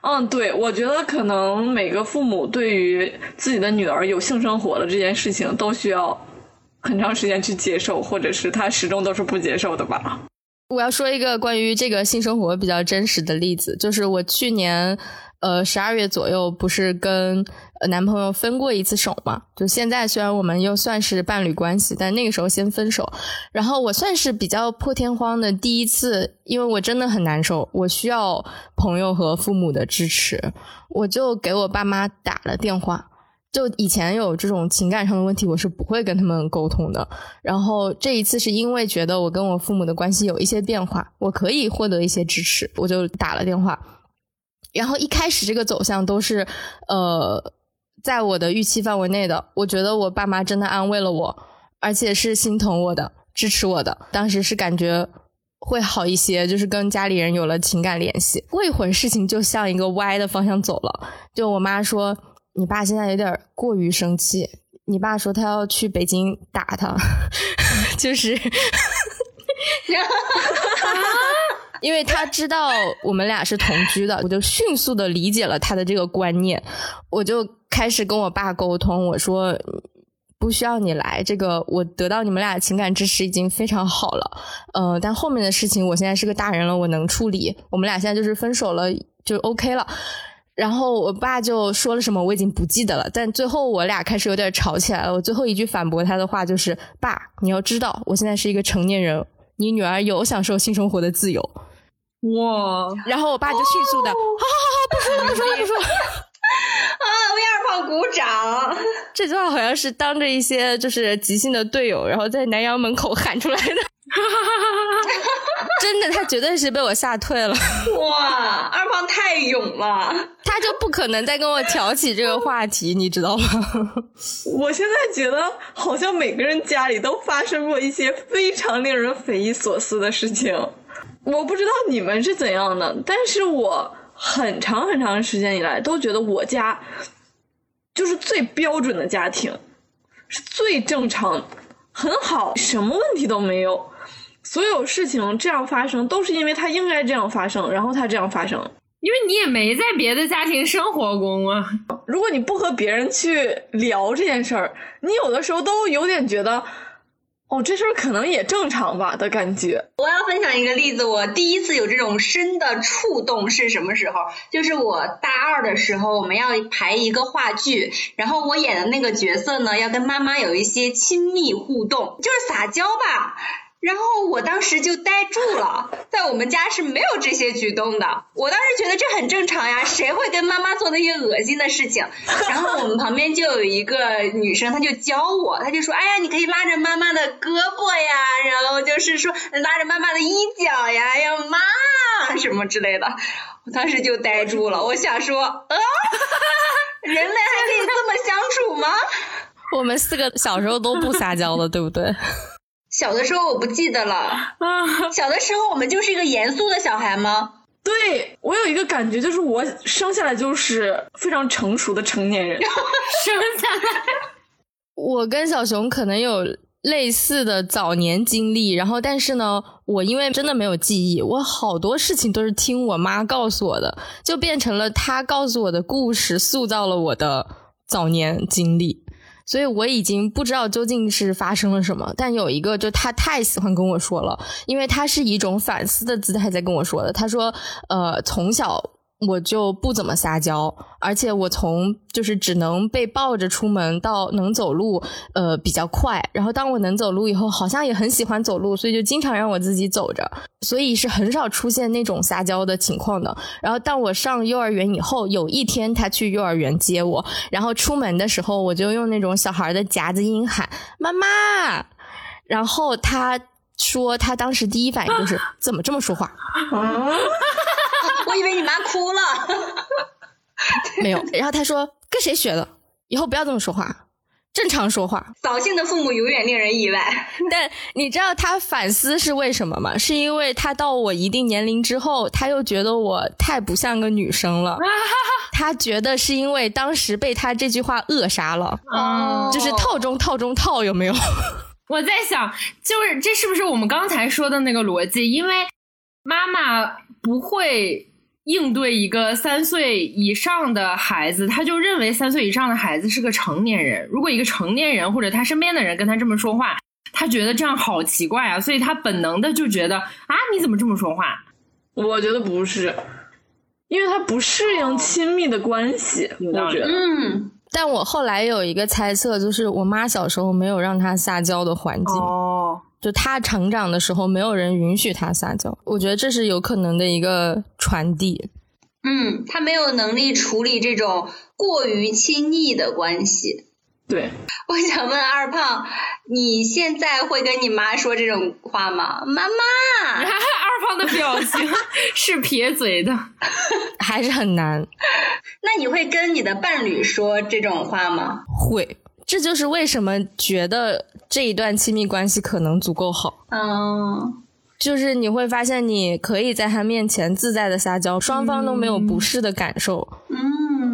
嗯，对，我觉得可能每个父母对于自己的女儿有性生活的这件事情，都需要很长时间去接受，或者是他始终都是不接受的吧。我要说一个关于这个性生活比较真实的例子，就是我去年呃十二月左右不是跟男朋友分过一次手嘛？就现在虽然我们又算是伴侣关系，但那个时候先分手。然后我算是比较破天荒的第一次，因为我真的很难受，我需要朋友和父母的支持，我就给我爸妈打了电话。就以前有这种情感上的问题，我是不会跟他们沟通的。然后这一次是因为觉得我跟我父母的关系有一些变化，我可以获得一些支持，我就打了电话。然后一开始这个走向都是呃在我的预期范围内的，我觉得我爸妈真的安慰了我，而且是心疼我的、支持我的。当时是感觉会好一些，就是跟家里人有了情感联系。过一会儿事情就向一个歪的方向走了，就我妈说。你爸现在有点过于生气。你爸说他要去北京打他，就是，因为他知道我们俩是同居的，我就迅速的理解了他的这个观念，我就开始跟我爸沟通，我说不需要你来，这个我得到你们俩情感支持已经非常好了，呃，但后面的事情我现在是个大人了，我能处理，我们俩现在就是分手了，就 OK 了。然后我爸就说了什么，我已经不记得了。但最后我俩开始有点吵起来了。我最后一句反驳他的话就是：“爸，你要知道，我现在是一个成年人，你女儿有享受性生活的自由。”哇！然后我爸就迅速的：“好好好好，不说了不说了不说了。” 啊，为二胖鼓掌。这句话好像是当着一些就是即兴的队友，然后在南阳门口喊出来的。真的，他绝对是被我吓退了。哇，二胖太勇了，他就不可能再跟我挑起这个话题，你知道吗？我现在觉得好像每个人家里都发生过一些非常令人匪夷所思的事情。我不知道你们是怎样的，但是我很长很长时间以来都觉得我家就是最标准的家庭，是最正常、很好，什么问题都没有。所有事情这样发生，都是因为他应该这样发生，然后他这样发生。因为你也没在别的家庭生活过啊。如果你不和别人去聊这件事儿，你有的时候都有点觉得，哦，这事儿可能也正常吧的感觉。我要分享一个例子，我第一次有这种深的触动是什么时候？就是我大二的时候，我们要排一个话剧，然后我演的那个角色呢，要跟妈妈有一些亲密互动，就是撒娇吧。然后我当时就呆住了，在我们家是没有这些举动的。我当时觉得这很正常呀，谁会跟妈妈做那些恶心的事情？然后我们旁边就有一个女生，她就教我，她就说：“哎呀，你可以拉着妈妈的胳膊呀，然后就是说拉着妈妈的衣角呀，哎呀妈什么之类的。”我当时就呆住了，我想说，啊，人类还可以这么相处吗？我们四个小时候都不撒娇的，对不对？小的时候我不记得了啊，小的时候我们就是一个严肃的小孩吗？对我有一个感觉，就是我生下来就是非常成熟的成年人。生下来，我跟小熊可能有类似的早年经历，然后但是呢，我因为真的没有记忆，我好多事情都是听我妈告诉我的，就变成了她告诉我的故事，塑造了我的早年经历。所以我已经不知道究竟是发生了什么，但有一个，就他太喜欢跟我说了，因为他是一种反思的姿态在跟我说的。他说，呃，从小。我就不怎么撒娇，而且我从就是只能被抱着出门到能走路，呃，比较快。然后当我能走路以后，好像也很喜欢走路，所以就经常让我自己走着，所以是很少出现那种撒娇的情况的。然后当我上幼儿园以后，有一天他去幼儿园接我，然后出门的时候，我就用那种小孩的夹子音喊妈妈，然后他说他当时第一反应就是 怎么这么说话。我以为你妈哭了，没有。然后他说：“跟谁学的？以后不要这么说话，正常说话。”扫兴的父母永远令人意外。但你知道他反思是为什么吗？是因为他到我一定年龄之后，他又觉得我太不像个女生了。他觉得是因为当时被他这句话扼杀了。哦，就是套中套中套，有没有？我在想，就是这是不是我们刚才说的那个逻辑？因为妈妈不会。应对一个三岁以上的孩子，他就认为三岁以上的孩子是个成年人。如果一个成年人或者他身边的人跟他这么说话，他觉得这样好奇怪啊，所以他本能的就觉得啊，你怎么这么说话？我觉得不是，因为他不适应亲密的关系。我觉得，嗯。但我后来有一个猜测，就是我妈小时候没有让他撒娇的环境。哦。就他成长的时候，没有人允许他撒娇，我觉得这是有可能的一个传递。嗯，他没有能力处理这种过于亲密的关系。对，我想问二胖，你现在会跟你妈说这种话吗？妈妈，二胖的表情 是撇嘴的，还是很难。那你会跟你的伴侣说这种话吗？会。这就是为什么觉得这一段亲密关系可能足够好。嗯，就是你会发现，你可以在他面前自在的撒娇，双方都没有不适的感受。嗯，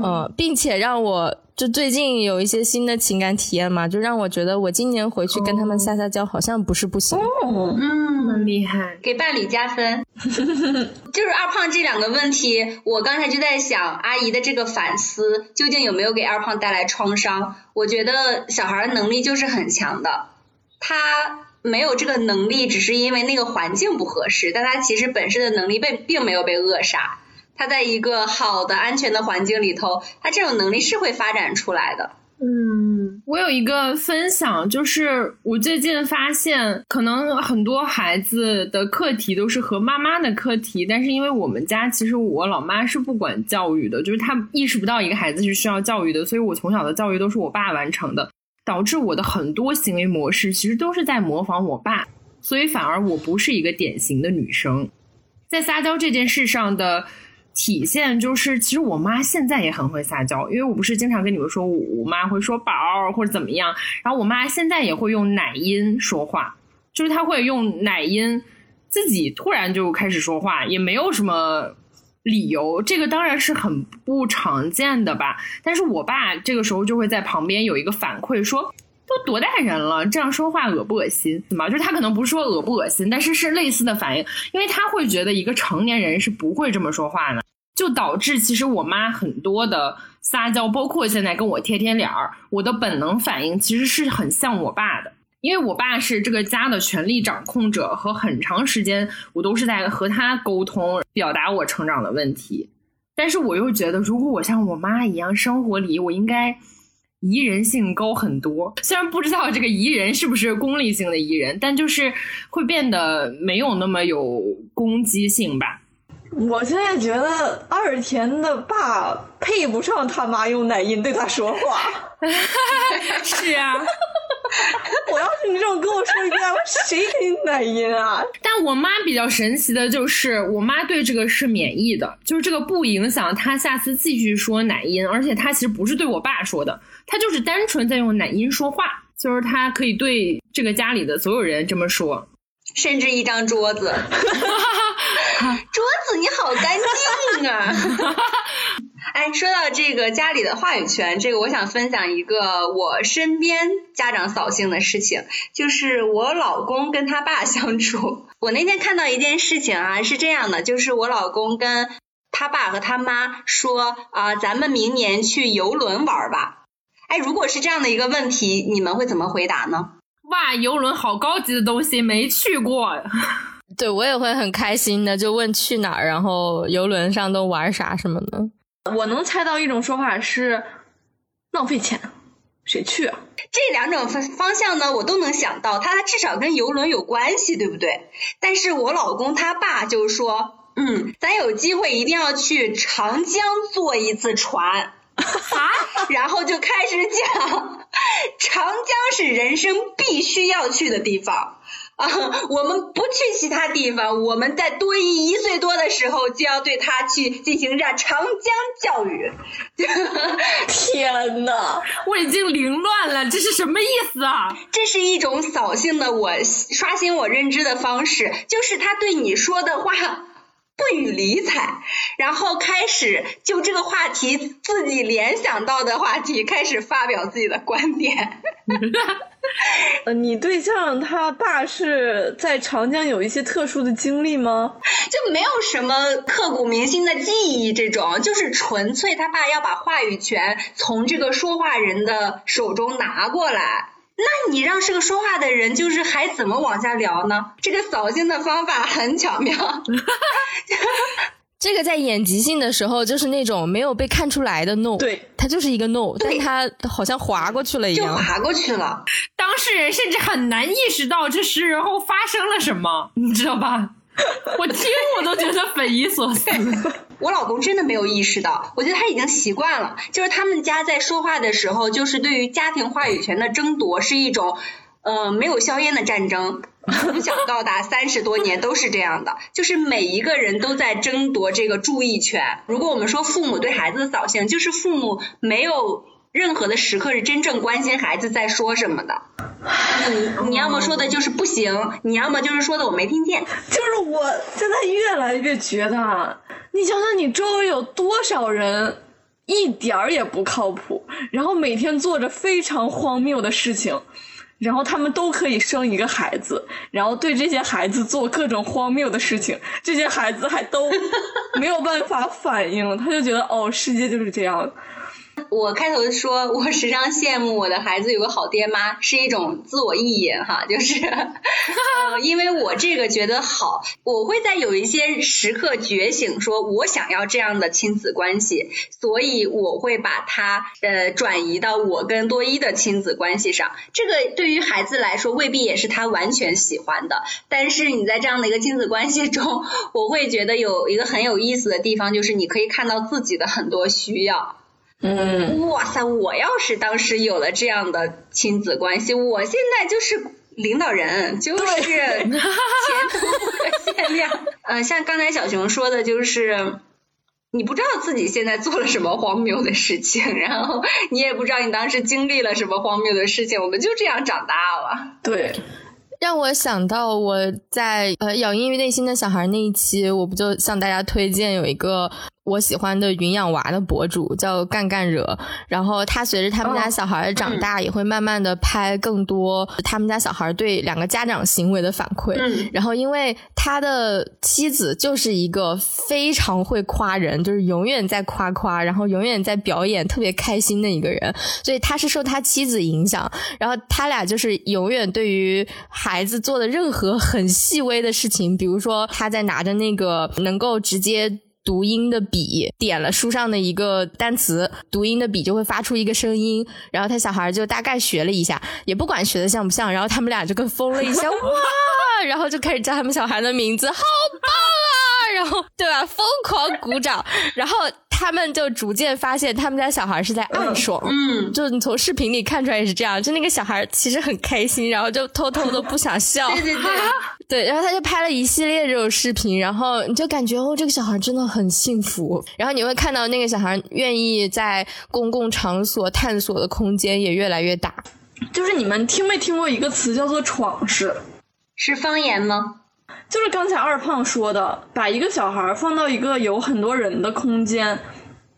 呃，并且让我。就最近有一些新的情感体验嘛，就让我觉得我今年回去跟他们撒撒娇，好像不是不行。嗯，很厉害，给伴侣加分。就是二胖这两个问题，我刚才就在想，阿姨的这个反思究竟有没有给二胖带来创伤？我觉得小孩能力就是很强的，他没有这个能力，只是因为那个环境不合适，但他其实本身的能力被并没有被扼杀。他在一个好的、安全的环境里头，他这种能力是会发展出来的。嗯，我有一个分享，就是我最近发现，可能很多孩子的课题都是和妈妈的课题，但是因为我们家其实我老妈是不管教育的，就是她意识不到一个孩子是需要教育的，所以我从小的教育都是我爸完成的，导致我的很多行为模式其实都是在模仿我爸，所以反而我不是一个典型的女生，在撒娇这件事上的。体现就是，其实我妈现在也很会撒娇，因为我不是经常跟你们说，我妈会说宝或者怎么样，然后我妈现在也会用奶音说话，就是她会用奶音自己突然就开始说话，也没有什么理由，这个当然是很不常见的吧。但是我爸这个时候就会在旁边有一个反馈说。都多大人了，这样说话恶不恶心？对吗？就是他可能不是说恶不恶心，但是是类似的反应，因为他会觉得一个成年人是不会这么说话的，就导致其实我妈很多的撒娇，包括现在跟我贴贴脸儿，我的本能反应其实是很像我爸的，因为我爸是这个家的权力掌控者，和很长时间我都是在和他沟通，表达我成长的问题，但是我又觉得，如果我像我妈一样，生活里我应该。宜人性高很多，虽然不知道这个宜人是不是功利性的宜人，但就是会变得没有那么有攻击性吧。我现在觉得二田的爸配不上他妈用奶音对他说话。是啊，我要是你这种跟我说一遍，谁给你奶音啊？但我妈比较神奇的就是，我妈对这个是免疫的，就是这个不影响她下次继续说奶音，而且她其实不是对我爸说的。她就是单纯在用奶音说话，就是她可以对这个家里的所有人这么说，甚至一张桌子，桌子你好干净啊！哎，说到这个家里的话语权，这个我想分享一个我身边家长扫兴的事情，就是我老公跟他爸相处。我那天看到一件事情啊，是这样的，就是我老公跟他爸和他妈说啊，咱们明年去游轮玩吧。哎，如果是这样的一个问题，你们会怎么回答呢？哇，游轮好高级的东西，没去过。对我也会很开心的，就问去哪儿，然后游轮上都玩啥什么的。我能猜到一种说法是浪费钱，谁去啊？这两种方方向呢，我都能想到，它至少跟游轮有关系，对不对？但是我老公他爸就说，嗯，咱有机会一定要去长江坐一次船。啊，然后就开始讲，长江是人生必须要去的地方啊！我们不去其他地方，我们在多一一岁多的时候就要对他去进行让长江教育。天呐，我已经凌乱了，这是什么意思啊？这是一种扫兴的我刷新我认知的方式，就是他对你说的话。不予理睬，然后开始就这个话题自己联想到的话题开始发表自己的观点。呃，你对象他爸是在长江有一些特殊的经历吗？就没有什么刻骨铭心的记忆，这种就是纯粹他爸要把话语权从这个说话人的手中拿过来。那你让是个说话的人，就是还怎么往下聊呢？这个扫兴的方法很巧妙。这个在演即兴的时候，就是那种没有被看出来的 no，对，他就是一个 no，但他好像划过去了一样，就划过去了。当事人甚至很难意识到这时候发生了什么，你知道吧？我听我都觉得匪夷所思。我老公真的没有意识到，我觉得他已经习惯了。就是他们家在说话的时候，就是对于家庭话语权的争夺是一种，呃，没有硝烟的战争。从小到大 三十多年都是这样的，就是每一个人都在争夺这个注意权。如果我们说父母对孩子的扫兴，就是父母没有任何的时刻是真正关心孩子在说什么的。你你要么说的就是不行，你要么就是说的我没听见。就是我现在越来越觉得。你想想，你周围有多少人一点儿也不靠谱，然后每天做着非常荒谬的事情，然后他们都可以生一个孩子，然后对这些孩子做各种荒谬的事情，这些孩子还都没有办法反应，他就觉得哦，世界就是这样。我开头说，我时常羡慕我的孩子有个好爹妈，是一种自我意淫哈，就是，呃，因为我这个觉得好，我会在有一些时刻觉醒，说我想要这样的亲子关系，所以我会把它呃转移到我跟多一的亲子关系上。这个对于孩子来说未必也是他完全喜欢的，但是你在这样的一个亲子关系中，我会觉得有一个很有意思的地方，就是你可以看到自己的很多需要。嗯，哇塞！我要是当时有了这样的亲子关系，我现在就是领导人，就是前途不可限量。呃，像刚才小熊说的，就是你不知道自己现在做了什么荒谬的事情，然后你也不知道你当时经历了什么荒谬的事情，我们就这样长大了。对，让我想到我在呃养音于内心的小孩那一期，我不就向大家推荐有一个。我喜欢的云养娃的博主叫干干惹，然后他随着他们家小孩的长大，也会慢慢的拍更多他们家小孩对两个家长行为的反馈。然后因为他的妻子就是一个非常会夸人，就是永远在夸夸，然后永远在表演，特别开心的一个人，所以他是受他妻子影响，然后他俩就是永远对于孩子做的任何很细微的事情，比如说他在拿着那个能够直接。读音的笔点了书上的一个单词，读音的笔就会发出一个声音，然后他小孩就大概学了一下，也不管学的像不像，然后他们俩就跟疯了一下，哇，然后就开始叫他们小孩的名字，好棒啊，然后对吧，疯狂鼓掌，然后。他们就逐渐发现，他们家小孩是在暗爽，嗯，就你从视频里看出来也是这样，就那个小孩其实很开心，然后就偷偷的不想笑，对对对，对，然后他就拍了一系列这种视频，然后你就感觉哦，这个小孩真的很幸福，然后你会看到那个小孩愿意在公共场所探索的空间也越来越大。就是你们听没听过一个词叫做“闯式”，是方言吗？就是刚才二胖说的，把一个小孩放到一个有很多人的空间，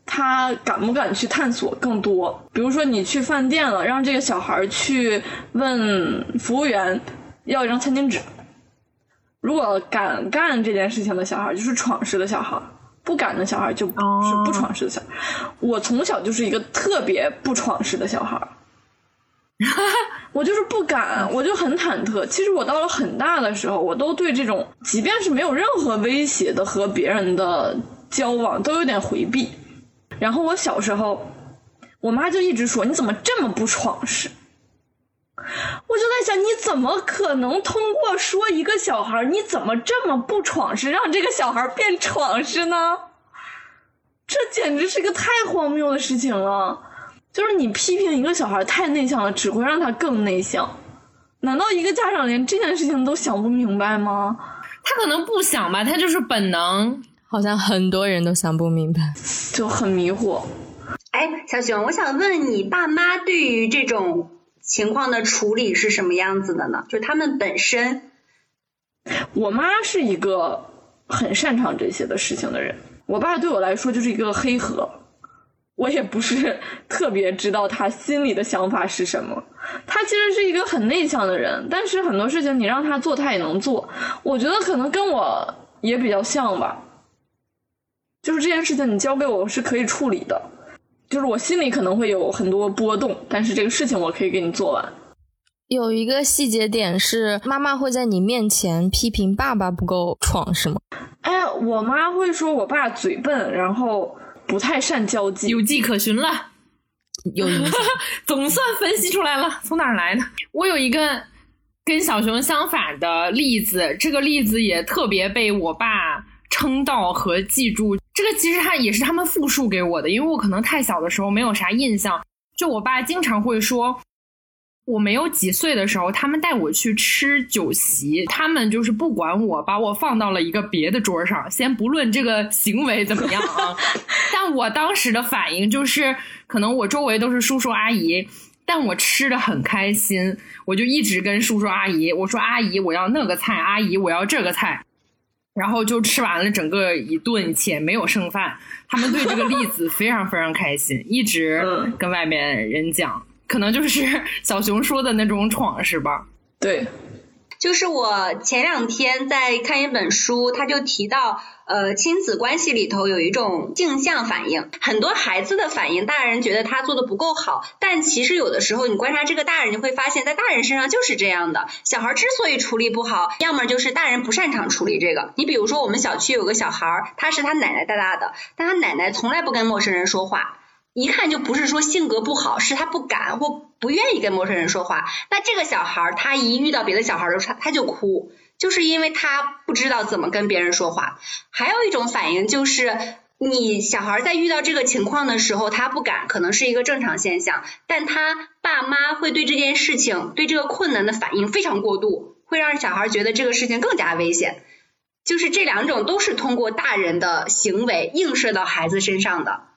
他敢不敢去探索更多？比如说你去饭店了，让这个小孩去问服务员要一张餐巾纸。如果敢干这件事情的小孩就是闯式的小孩，不敢的小孩就是不闯式的小孩。我从小就是一个特别不闯式的小孩。我就是不敢，我就很忐忑。其实我到了很大的时候，我都对这种即便是没有任何威胁的和别人的交往都有点回避。然后我小时候，我妈就一直说：“你怎么这么不闯事？”我就在想，你怎么可能通过说一个小孩你怎么这么不闯事，让这个小孩变闯事呢？这简直是个太荒谬的事情了。就是你批评一个小孩太内向了，只会让他更内向。难道一个家长连这件事情都想不明白吗？他可能不想吧，他就是本能。好像很多人都想不明白，就很迷惑。哎，小熊，我想问你，爸妈对于这种情况的处理是什么样子的呢？就他们本身，我妈是一个很擅长这些的事情的人，我爸对我来说就是一个黑盒。我也不是 特别知道他心里的想法是什么。他其实是一个很内向的人，但是很多事情你让他做，他也能做。我觉得可能跟我也比较像吧。就是这件事情你交给我是可以处理的，就是我心里可能会有很多波动，但是这个事情我可以给你做完。有一个细节点是，妈妈会在你面前批评爸爸不够闯，是吗？哎，我妈会说我爸嘴笨，然后。不太善交际，有迹可循了，有 总算分析出来了，从哪儿来的？我有一个跟小熊相反的例子，这个例子也特别被我爸称道和记住。这个其实他也是他们复述给我的，因为我可能太小的时候没有啥印象。就我爸经常会说。我没有几岁的时候，他们带我去吃酒席，他们就是不管我，把我放到了一个别的桌上。先不论这个行为怎么样啊，但我当时的反应就是，可能我周围都是叔叔阿姨，但我吃的很开心，我就一直跟叔叔阿姨我说：“阿姨，我要那个菜，阿姨，我要这个菜。”然后就吃完了整个一顿，且没有剩饭。他们对这个例子非常非常开心，一直跟外面人讲。可能就是小熊说的那种闯是吧？对，就是我前两天在看一本书，他就提到，呃，亲子关系里头有一种镜像反应，很多孩子的反应，大人觉得他做的不够好，但其实有的时候你观察这个大人，你会发现在大人身上就是这样的。小孩之所以处理不好，要么就是大人不擅长处理这个。你比如说，我们小区有个小孩，他是他奶奶带大的，但他奶奶从来不跟陌生人说话。一看就不是说性格不好，是他不敢或不愿意跟陌生人说话。那这个小孩儿，他一遇到别的小孩儿的时候，他就哭，就是因为他不知道怎么跟别人说话。还有一种反应就是，你小孩在遇到这个情况的时候，他不敢，可能是一个正常现象，但他爸妈会对这件事情、对这个困难的反应非常过度，会让小孩觉得这个事情更加危险。就是这两种都是通过大人的行为映射到孩子身上的。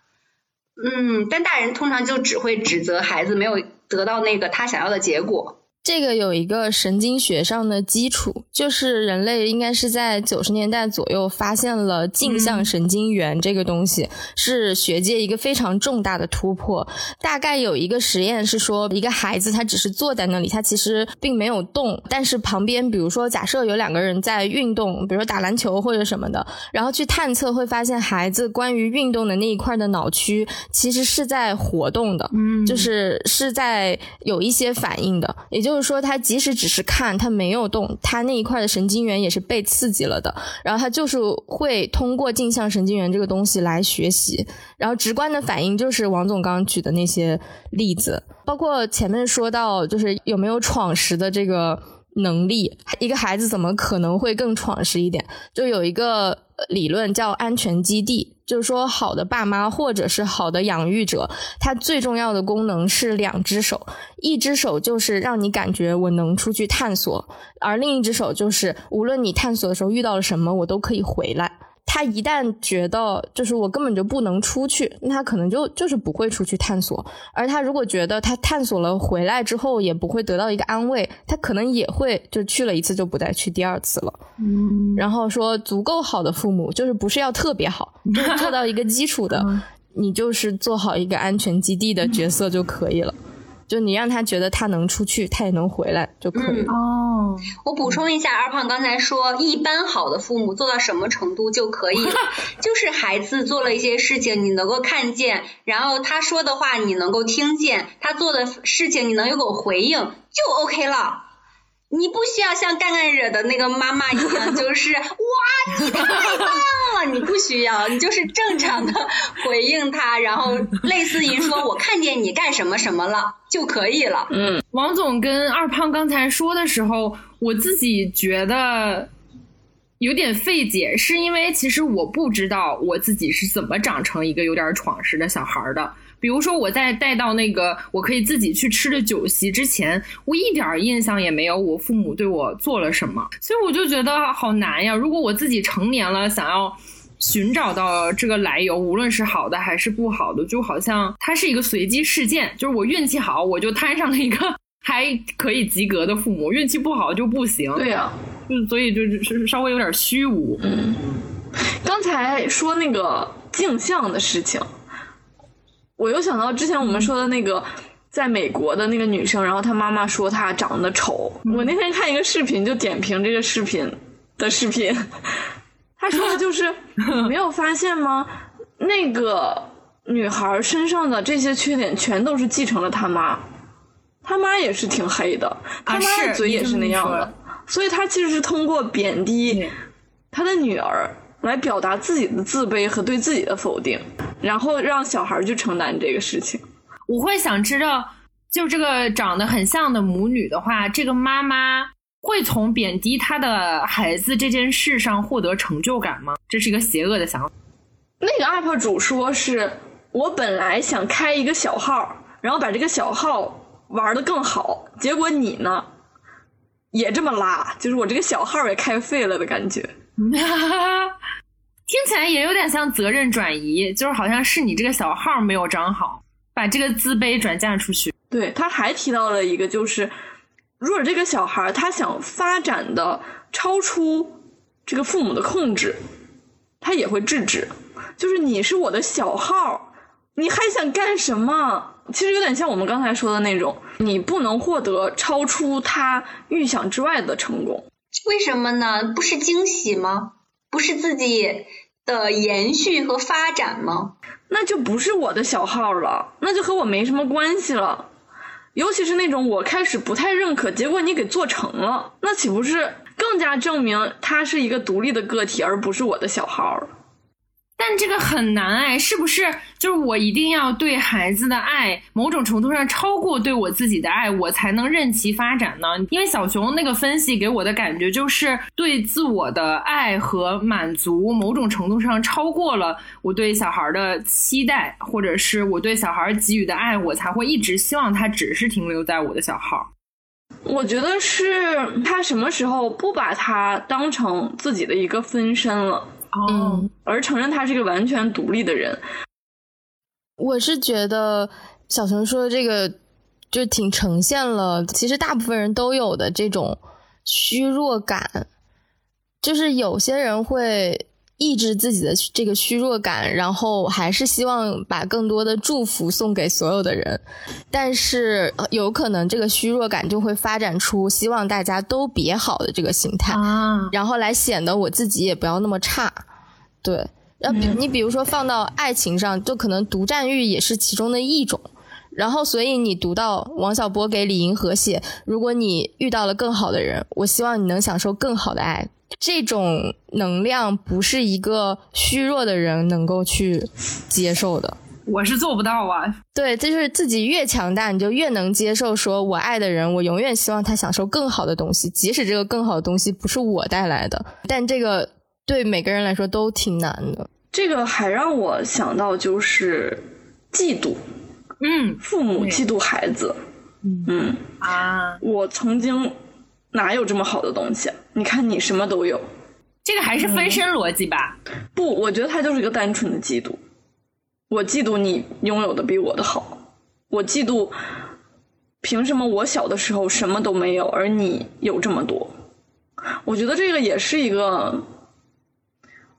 嗯，但大人通常就只会指责孩子没有得到那个他想要的结果。这个有一个神经学上的基础，就是人类应该是在九十年代左右发现了镜像神经元这个东西，是学界一个非常重大的突破。大概有一个实验是说，一个孩子他只是坐在那里，他其实并没有动，但是旁边比如说假设有两个人在运动，比如说打篮球或者什么的，然后去探测会发现孩子关于运动的那一块的脑区其实是在活动的，嗯，就是是在有一些反应的，也就。就是说，他即使只是看，他没有动，他那一块的神经元也是被刺激了的。然后他就是会通过镜像神经元这个东西来学习。然后直观的反应就是王总刚刚举的那些例子，包括前面说到，就是有没有闯识的这个能力。一个孩子怎么可能会更闯识一点？就有一个理论叫安全基地。就是说，好的爸妈或者是好的养育者，他最重要的功能是两只手，一只手就是让你感觉我能出去探索，而另一只手就是无论你探索的时候遇到了什么，我都可以回来。他一旦觉得就是我根本就不能出去，那他可能就就是不会出去探索。而他如果觉得他探索了回来之后也不会得到一个安慰，他可能也会就去了一次就不再去第二次了。嗯，然后说足够好的父母就是不是要特别好，就是做到一个基础的，你就是做好一个安全基地的角色就可以了。就你让他觉得他能出去，他也能回来就可以哦。我补充一下，二胖刚才说，一般好的父母做到什么程度就可以了？就是孩子做了一些事情，你能够看见，然后他说的话你能够听见，他做的事情你能有个回应，就 OK 了。你不需要像干干惹的那个妈妈一样，就是哇，你太棒了！你不需要，你就是正常的回应他，然后类似于说我看见你干什么什么了就可以了。嗯，王总跟二胖刚才说的时候，我自己觉得有点费解，是因为其实我不知道我自己是怎么长成一个有点闯实的小孩的。比如说，我在带到那个我可以自己去吃的酒席之前，我一点印象也没有我父母对我做了什么，所以我就觉得好难呀。如果我自己成年了，想要寻找到这个来由，无论是好的还是不好的，就好像它是一个随机事件，就是我运气好，我就摊上了一个 还可以及格的父母；运气不好就不行。对呀，嗯，所以就是稍微有点虚无。嗯，刚才说那个镜像的事情。我又想到之前我们说的那个，在美国的那个女生，然后她妈妈说她长得丑。我那天看一个视频，就点评这个视频的视频，她说的就是 没有发现吗？那个女孩身上的这些缺点全都是继承了她妈，她妈也是挺黑的，她妈的嘴也是那样的，所以她其实是通过贬低她的女儿。来表达自己的自卑和对自己的否定，然后让小孩去承担这个事情。我会想知道，就这个长得很像的母女的话，这个妈妈会从贬低她的孩子这件事上获得成就感吗？这是一个邪恶的想法。那个 UP 主说是我本来想开一个小号，然后把这个小号玩的更好，结果你呢也这么拉，就是我这个小号也开废了的感觉。听起来也有点像责任转移，就是好像是你这个小号没有长好，把这个自卑转嫁出去。对，他还提到了一个，就是如果这个小孩他想发展的超出这个父母的控制，他也会制止。就是你是我的小号，你还想干什么？其实有点像我们刚才说的那种，你不能获得超出他预想之外的成功。为什么呢？不是惊喜吗？不是自己的延续和发展吗？那就不是我的小号了，那就和我没什么关系了。尤其是那种我开始不太认可，结果你给做成了，那岂不是更加证明他是一个独立的个体，而不是我的小号了？但这个很难哎，是不是？就是我一定要对孩子的爱，某种程度上超过对我自己的爱，我才能任其发展呢？因为小熊那个分析给我的感觉就是对自我的爱和满足，某种程度上超过了我对小孩的期待，或者是我对小孩给予的爱，我才会一直希望他只是停留在我的小号。我觉得是他什么时候不把他当成自己的一个分身了。嗯，而承认他是一个完全独立的人。我是觉得小熊说的这个就挺呈现了，其实大部分人都有的这种虚弱感，就是有些人会抑制自己的这个虚弱感，然后还是希望把更多的祝福送给所有的人，但是有可能这个虚弱感就会发展出希望大家都别好的这个心态啊，然后来显得我自己也不要那么差。对，你比如说放到爱情上，就可能独占欲也是其中的一种。然后，所以你读到王小波给李银河写，如果你遇到了更好的人，我希望你能享受更好的爱。这种能量不是一个虚弱的人能够去接受的。我是做不到啊。对，就是自己越强大，你就越能接受。说我爱的人，我永远希望他享受更好的东西，即使这个更好的东西不是我带来的，但这个。对每个人来说都挺难的。这个还让我想到就是嫉妒，嗯，父母嫉妒孩子，嗯啊，我曾经哪有这么好的东西？你看你什么都有，这个还是分身逻辑吧？不，我觉得他就是一个单纯的嫉妒。我嫉妒你拥有的比我的好，我嫉妒凭什么我小的时候什么都没有，而你有这么多？我觉得这个也是一个。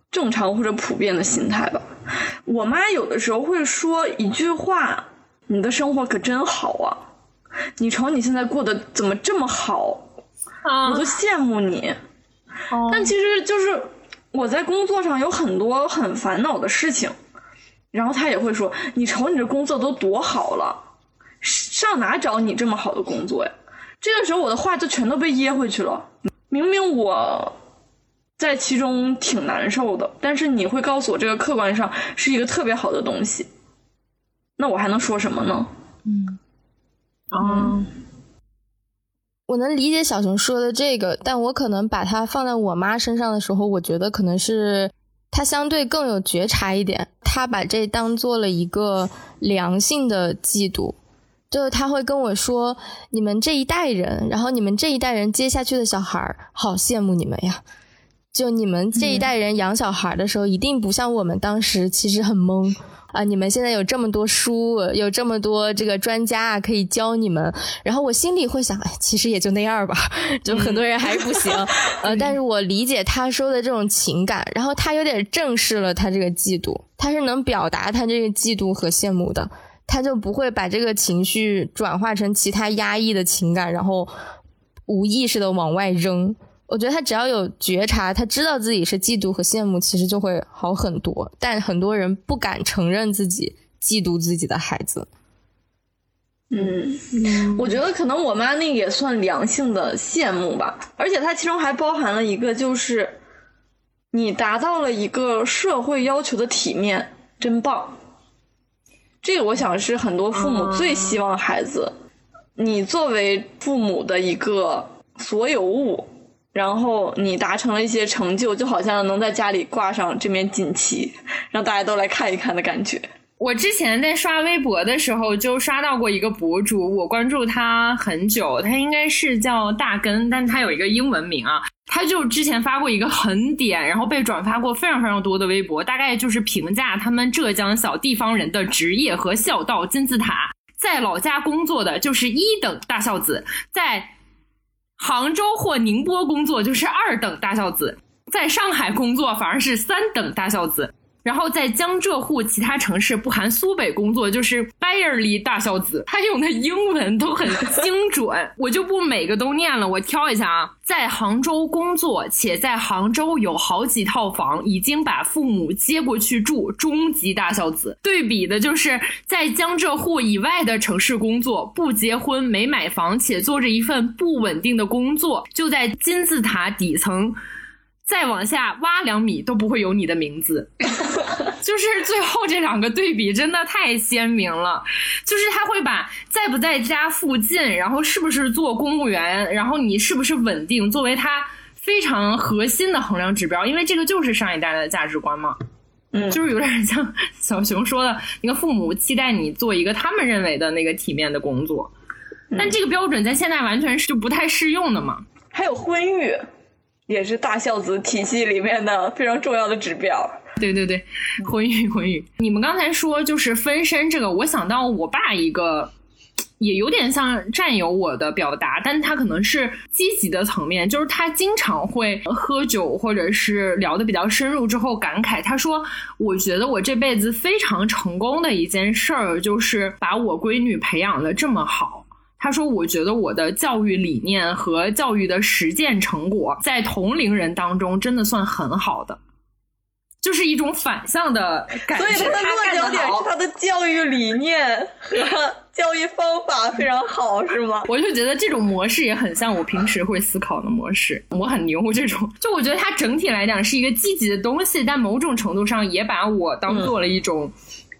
正常或者普遍的心态吧。我妈有的时候会说一句话：“你的生活可真好啊，你瞅你现在过得怎么这么好，我都羡慕你。”但其实就是我在工作上有很多很烦恼的事情，然后他也会说：“你瞅你这工作都多好了，上哪找你这么好的工作呀？”这个时候我的话就全都被噎回去了。明明我。在其中挺难受的，但是你会告诉我这个客观上是一个特别好的东西，那我还能说什么呢？嗯，啊，我能理解小熊说的这个，但我可能把它放在我妈身上的时候，我觉得可能是她相对更有觉察一点，她把这当做了一个良性的嫉妒，就是他会跟我说：“你们这一代人，然后你们这一代人接下去的小孩，好羡慕你们呀。”就你们这一代人养小孩的时候，一定不像我们当时，其实很懵啊！你们现在有这么多书，有这么多这个专家可以教你们，然后我心里会想，哎，其实也就那样吧，就很多人还是不行。呃，但是我理解他说的这种情感，然后他有点正视了他这个嫉妒，他是能表达他这个嫉妒和羡慕的，他就不会把这个情绪转化成其他压抑的情感，然后无意识的往外扔。我觉得他只要有觉察，他知道自己是嫉妒和羡慕，其实就会好很多。但很多人不敢承认自己嫉妒自己的孩子。嗯，我觉得可能我妈那也算良性的羡慕吧，而且它其中还包含了一个，就是你达到了一个社会要求的体面，真棒。这个我想是很多父母最希望孩子，你作为父母的一个所有物。然后你达成了一些成就，就好像能在家里挂上这面锦旗，让大家都来看一看的感觉。我之前在刷微博的时候，就刷到过一个博主，我关注他很久，他应该是叫大根，但他有一个英文名啊。他就之前发过一个很点，然后被转发过非常非常多的微博，大概就是评价他们浙江小地方人的职业和孝道金字塔，在老家工作的就是一等大孝子，在。杭州或宁波工作就是二等大孝子，在上海工作反而是三等大孝子。然后在江浙沪其他城市（不含苏北）工作，就是 barely 大孝子。他用的英文都很精准，我就不每个都念了，我挑一下啊。在杭州工作，且在杭州有好几套房，已经把父母接过去住，终极大孝子。对比的就是在江浙沪以外的城市工作，不结婚，没买房，且做着一份不稳定的工作，就在金字塔底层。再往下挖两米都不会有你的名字，就是最后这两个对比真的太鲜明了。就是他会把在不在家附近，然后是不是做公务员，然后你是不是稳定，作为他非常核心的衡量指标，因为这个就是上一代的价值观嘛。嗯，就是有点像小熊说的，你看父母期待你做一个他们认为的那个体面的工作，但这个标准在现在完全是就不太适用的嘛。还有婚育。也是大孝子体系里面的非常重要的指标。对对对，婚育 婚育。你们刚才说就是分身这个，我想到我爸一个，也有点像占有我的表达，但他可能是积极的层面，就是他经常会喝酒或者是聊的比较深入之后感慨，他说：“我觉得我这辈子非常成功的一件事儿，就是把我闺女培养的这么好。”他说：“我觉得我的教育理念和教育的实践成果，在同龄人当中真的算很好的，就是一种反向的感觉。所以他的落脚点是他的教育理念和 教育方法非常好，是吗？我就觉得这种模式也很像我平时会思考的模式。我很牛，这种就我觉得它整体来讲是一个积极的东西，但某种程度上也把我当做了一种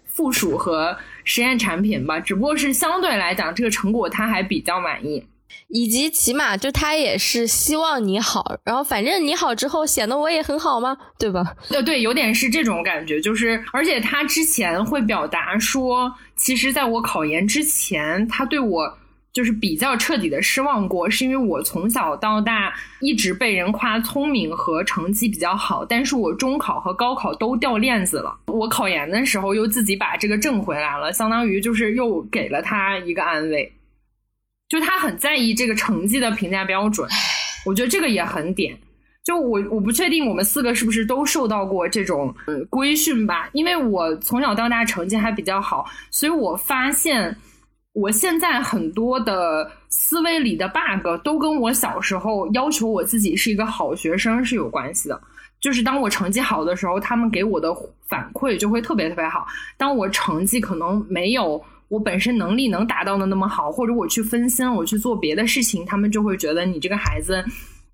附属和。”实验产品吧，只不过是相对来讲，这个成果他还比较满意，以及起码就他也是希望你好，然后反正你好之后显得我也很好吗？对吧？呃，对，有点是这种感觉，就是而且他之前会表达说，其实在我考研之前，他对我。就是比较彻底的失望过，是因为我从小到大一直被人夸聪明和成绩比较好，但是我中考和高考都掉链子了。我考研的时候又自己把这个挣回来了，相当于就是又给了他一个安慰。就他很在意这个成绩的评价标准，我觉得这个也很点。就我我不确定我们四个是不是都受到过这种呃规训吧，因为我从小到大成绩还比较好，所以我发现。我现在很多的思维里的 bug 都跟我小时候要求我自己是一个好学生是有关系的。就是当我成绩好的时候，他们给我的反馈就会特别特别好；当我成绩可能没有我本身能力能达到的那么好，或者我去分心，我去做别的事情，他们就会觉得你这个孩子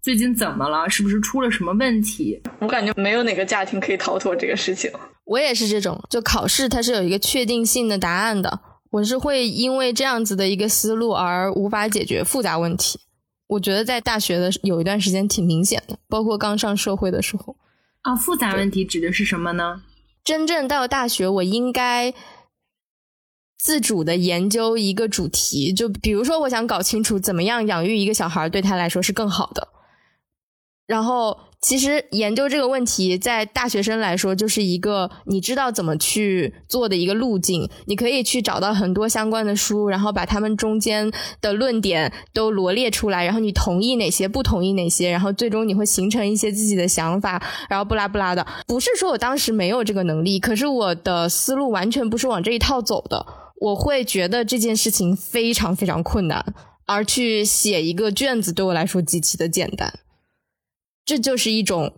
最近怎么了？是不是出了什么问题？我感觉没有哪个家庭可以逃脱这个事情。我也是这种，就考试它是有一个确定性的答案的。我是会因为这样子的一个思路而无法解决复杂问题。我觉得在大学的有一段时间挺明显的，包括刚上社会的时候。啊，复杂问题指的是什么呢？真正到大学，我应该自主的研究一个主题，就比如说，我想搞清楚怎么样养育一个小孩对他来说是更好的，然后。其实研究这个问题，在大学生来说，就是一个你知道怎么去做的一个路径。你可以去找到很多相关的书，然后把他们中间的论点都罗列出来，然后你同意哪些，不同意哪些，然后最终你会形成一些自己的想法，然后不拉不拉的。不是说我当时没有这个能力，可是我的思路完全不是往这一套走的。我会觉得这件事情非常非常困难，而去写一个卷子对我来说极其的简单。这就是一种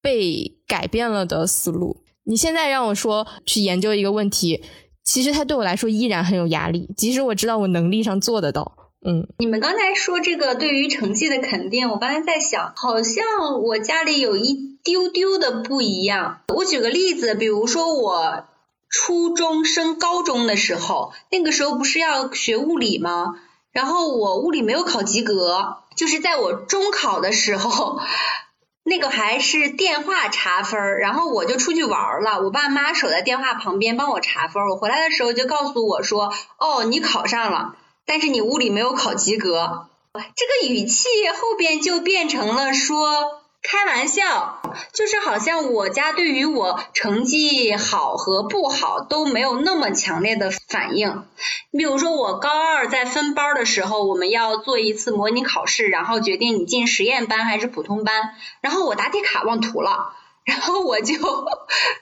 被改变了的思路。你现在让我说去研究一个问题，其实它对我来说依然很有压力，即使我知道我能力上做得到。嗯，你们刚才说这个对于成绩的肯定，我刚才在想，好像我家里有一丢丢的不一样。我举个例子，比如说我初中升高中的时候，那个时候不是要学物理吗？然后我物理没有考及格。就是在我中考的时候，那个还是电话查分儿然后我就出去玩了，我爸妈守在电话旁边帮我查分儿我回来的时候就告诉我说：“哦，你考上了，但是你物理没有考及格。”这个语气后边就变成了说。开玩笑，就是好像我家对于我成绩好和不好都没有那么强烈的反应。你比如说，我高二在分班的时候，我们要做一次模拟考试，然后决定你进实验班还是普通班。然后我答题卡忘涂了，然后我就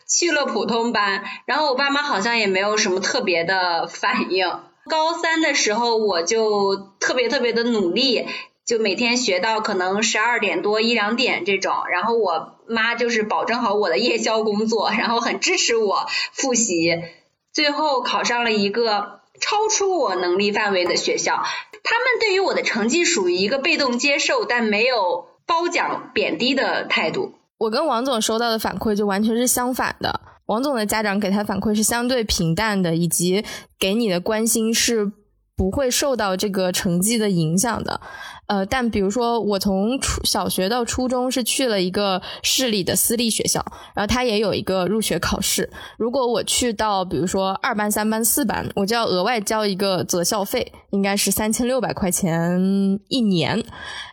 去了普通班，然后我爸妈好像也没有什么特别的反应。高三的时候我就特别特别的努力，就每天学到可能十二点多一两点这种，然后我妈就是保证好我的夜宵工作，然后很支持我复习，最后考上了一个超出我能力范围的学校。他们对于我的成绩属于一个被动接受，但没有褒奖贬低的态度。我跟王总收到的反馈就完全是相反的。王总的家长给他反馈是相对平淡的，以及给你的关心是不会受到这个成绩的影响的。呃，但比如说我从初小学到初中是去了一个市里的私立学校，然后他也有一个入学考试。如果我去到比如说二班、三班、四班，我就要额外交一个择校费，应该是三千六百块钱一年。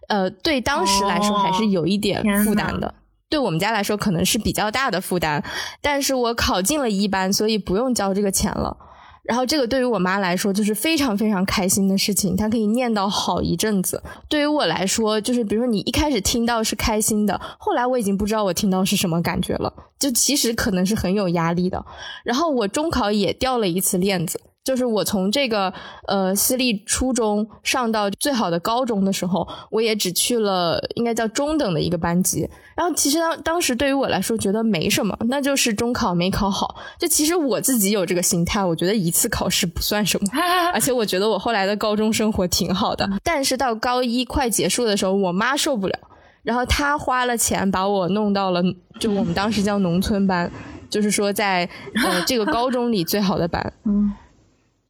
呃，对当时来说还是有一点负担的。对我们家来说可能是比较大的负担，但是我考进了一班，所以不用交这个钱了。然后这个对于我妈来说就是非常非常开心的事情，她可以念叨好一阵子。对于我来说，就是比如说你一开始听到是开心的，后来我已经不知道我听到是什么感觉了，就其实可能是很有压力的。然后我中考也掉了一次链子。就是我从这个呃私立初中上到最好的高中的时候，我也只去了应该叫中等的一个班级。然后其实当当时对于我来说觉得没什么，那就是中考没考好。就其实我自己有这个心态，我觉得一次考试不算什么，而且我觉得我后来的高中生活挺好的。但是到高一快结束的时候，我妈受不了，然后她花了钱把我弄到了就我们当时叫农村班，就是说在呃这个高中里最好的班。嗯。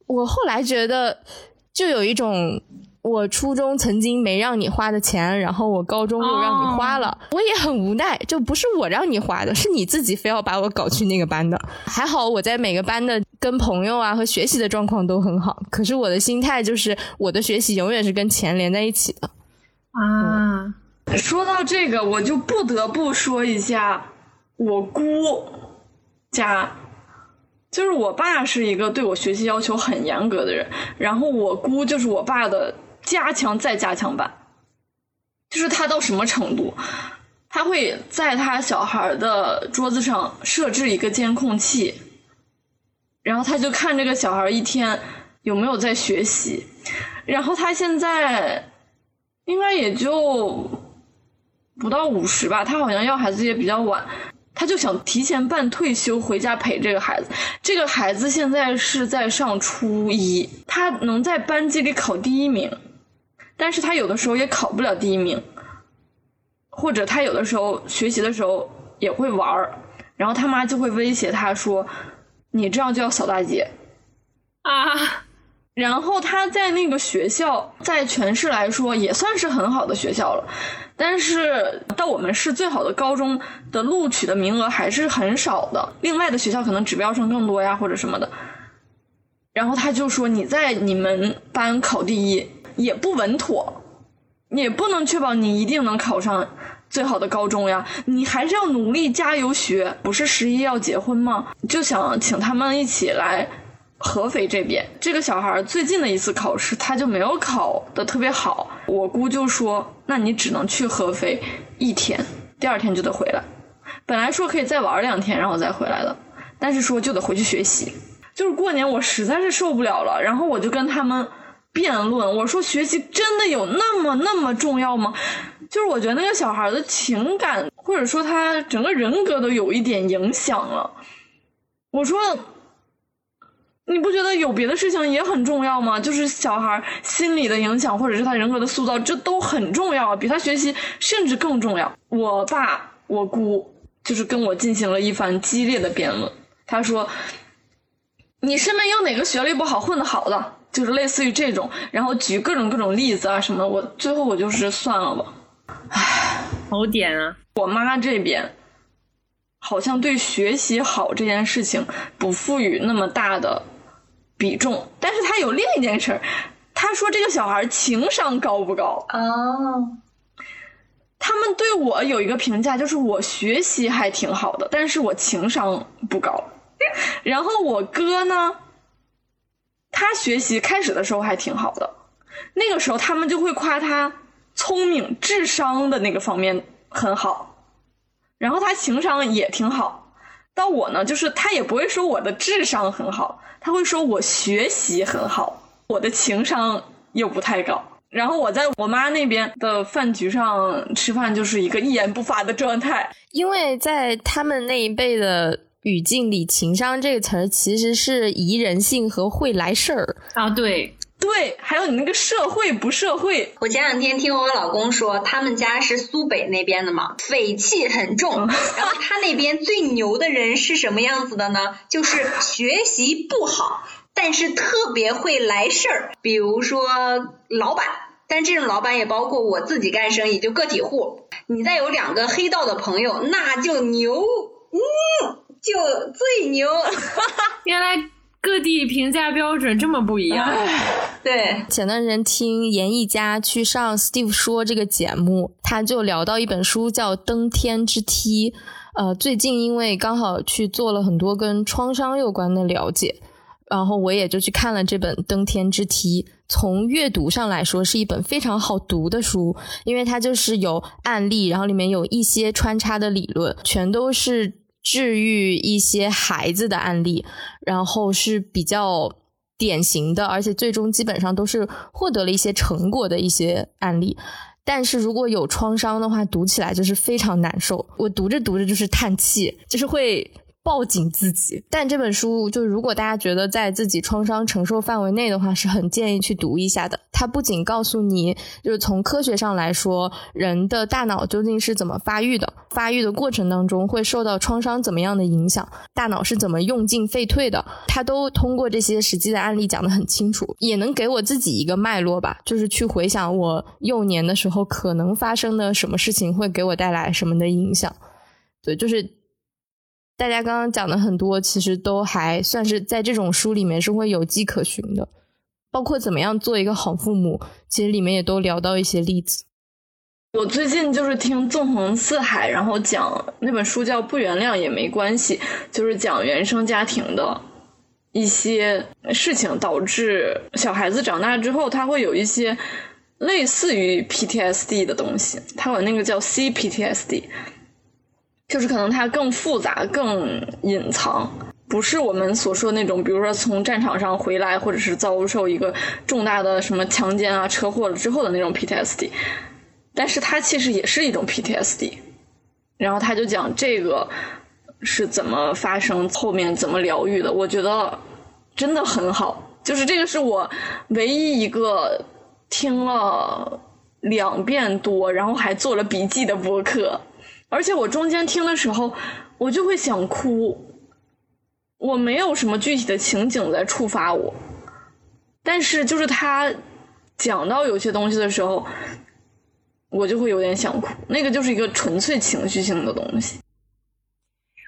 我后来觉得，就有一种我初中曾经没让你花的钱，然后我高中又让你花了，我也很无奈。就不是我让你花的，是你自己非要把我搞去那个班的。还好我在每个班的跟朋友啊和学习的状况都很好，可是我的心态就是我的学习永远是跟钱连在一起的。啊，说到这个，我就不得不说一下我姑家。就是我爸是一个对我学习要求很严格的人，然后我姑就是我爸的加强再加强版，就是他到什么程度，他会在他小孩的桌子上设置一个监控器，然后他就看这个小孩一天有没有在学习，然后他现在应该也就不到五十吧，他好像要孩子也比较晚。他就想提前办退休回家陪这个孩子。这个孩子现在是在上初一，他能在班级里考第一名，但是他有的时候也考不了第一名，或者他有的时候学习的时候也会玩儿，然后他妈就会威胁他说：“你这样就要扫大街。”啊。然后他在那个学校，在全市来说也算是很好的学校了。但是到我们市最好的高中的录取的名额还是很少的，另外的学校可能指标生更多呀，或者什么的。然后他就说：“你在你们班考第一也不稳妥，也不能确保你一定能考上最好的高中呀，你还是要努力加油学。不是十一要结婚吗？就想请他们一起来。”合肥这边，这个小孩最近的一次考试，他就没有考的特别好。我姑就说：“那你只能去合肥一天，第二天就得回来。本来说可以再玩两天，然后再回来的，但是说就得回去学习。就是过年，我实在是受不了了，然后我就跟他们辩论，我说学习真的有那么那么重要吗？就是我觉得那个小孩的情感，或者说他整个人格都有一点影响了。我说。你不觉得有别的事情也很重要吗？就是小孩心理的影响，或者是他人格的塑造，这都很重要，比他学习甚至更重要。我爸、我姑就是跟我进行了一番激烈的辩论。他说：“你身边有哪个学历不好、混得好的？就是类似于这种，然后举各种各种例子啊什么。”我最后我就是算了吧。唉，好点啊！我妈这边好像对学习好这件事情不赋予那么大的。比重，但是他有另一件事儿，他说这个小孩情商高不高？哦，他们对我有一个评价，就是我学习还挺好的，但是我情商不高。然后我哥呢，他学习开始的时候还挺好的，那个时候他们就会夸他聪明、智商的那个方面很好。然后他情商也挺好。到我呢，就是他也不会说我的智商很好，他会说我学习很好，我的情商又不太高。然后我在我妈那边的饭局上吃饭，就是一个一言不发的状态。因为在他们那一辈的语境里，“情商”这个词儿其实是宜人性和会来事儿啊。对对，还有你那个社会不社会。我前两天听我老公说，他们家是苏北那边的嘛，匪气很重。然后他那边最牛的人是什么样子的呢？就是学习不好，但是特别会来事儿。比如说老板。但这种老板也包括我自己干生意，就个体户。你再有两个黑道的朋友，那就牛，嗯，就最牛。原来各地评价标准这么不一样。对，前段时间听严艺佳去上 Steve 说这个节目，他就聊到一本书叫《登天之梯》。呃，最近因为刚好去做了很多跟创伤有关的了解。然后我也就去看了这本《登天之梯》，从阅读上来说是一本非常好读的书，因为它就是有案例，然后里面有一些穿插的理论，全都是治愈一些孩子的案例，然后是比较典型的，而且最终基本上都是获得了一些成果的一些案例。但是如果有创伤的话，读起来就是非常难受，我读着读着就是叹气，就是会。抱紧自己，但这本书就如果大家觉得在自己创伤承受范围内的话，是很建议去读一下的。它不仅告诉你，就是从科学上来说，人的大脑究竟是怎么发育的，发育的过程当中会受到创伤怎么样的影响，大脑是怎么用进废退的，它都通过这些实际的案例讲得很清楚，也能给我自己一个脉络吧，就是去回想我幼年的时候可能发生的什么事情会给我带来什么的影响。对，就是。大家刚刚讲的很多，其实都还算是在这种书里面是会有迹可循的，包括怎么样做一个好父母，其实里面也都聊到一些例子。我最近就是听纵横四海，然后讲那本书叫《不原谅也没关系》，就是讲原生家庭的一些事情导致小孩子长大之后，他会有一些类似于 PTSD 的东西，他有那个叫 CPTSD。就是可能它更复杂、更隐藏，不是我们所说那种，比如说从战场上回来，或者是遭受一个重大的什么强奸啊、车祸了之后的那种 PTSD，但是它其实也是一种 PTSD。然后他就讲这个是怎么发生，后面怎么疗愈的，我觉得真的很好。就是这个是我唯一一个听了两遍多，然后还做了笔记的播客。而且我中间听的时候，我就会想哭。我没有什么具体的情景在触发我，但是就是他讲到有些东西的时候，我就会有点想哭。那个就是一个纯粹情绪性的东西。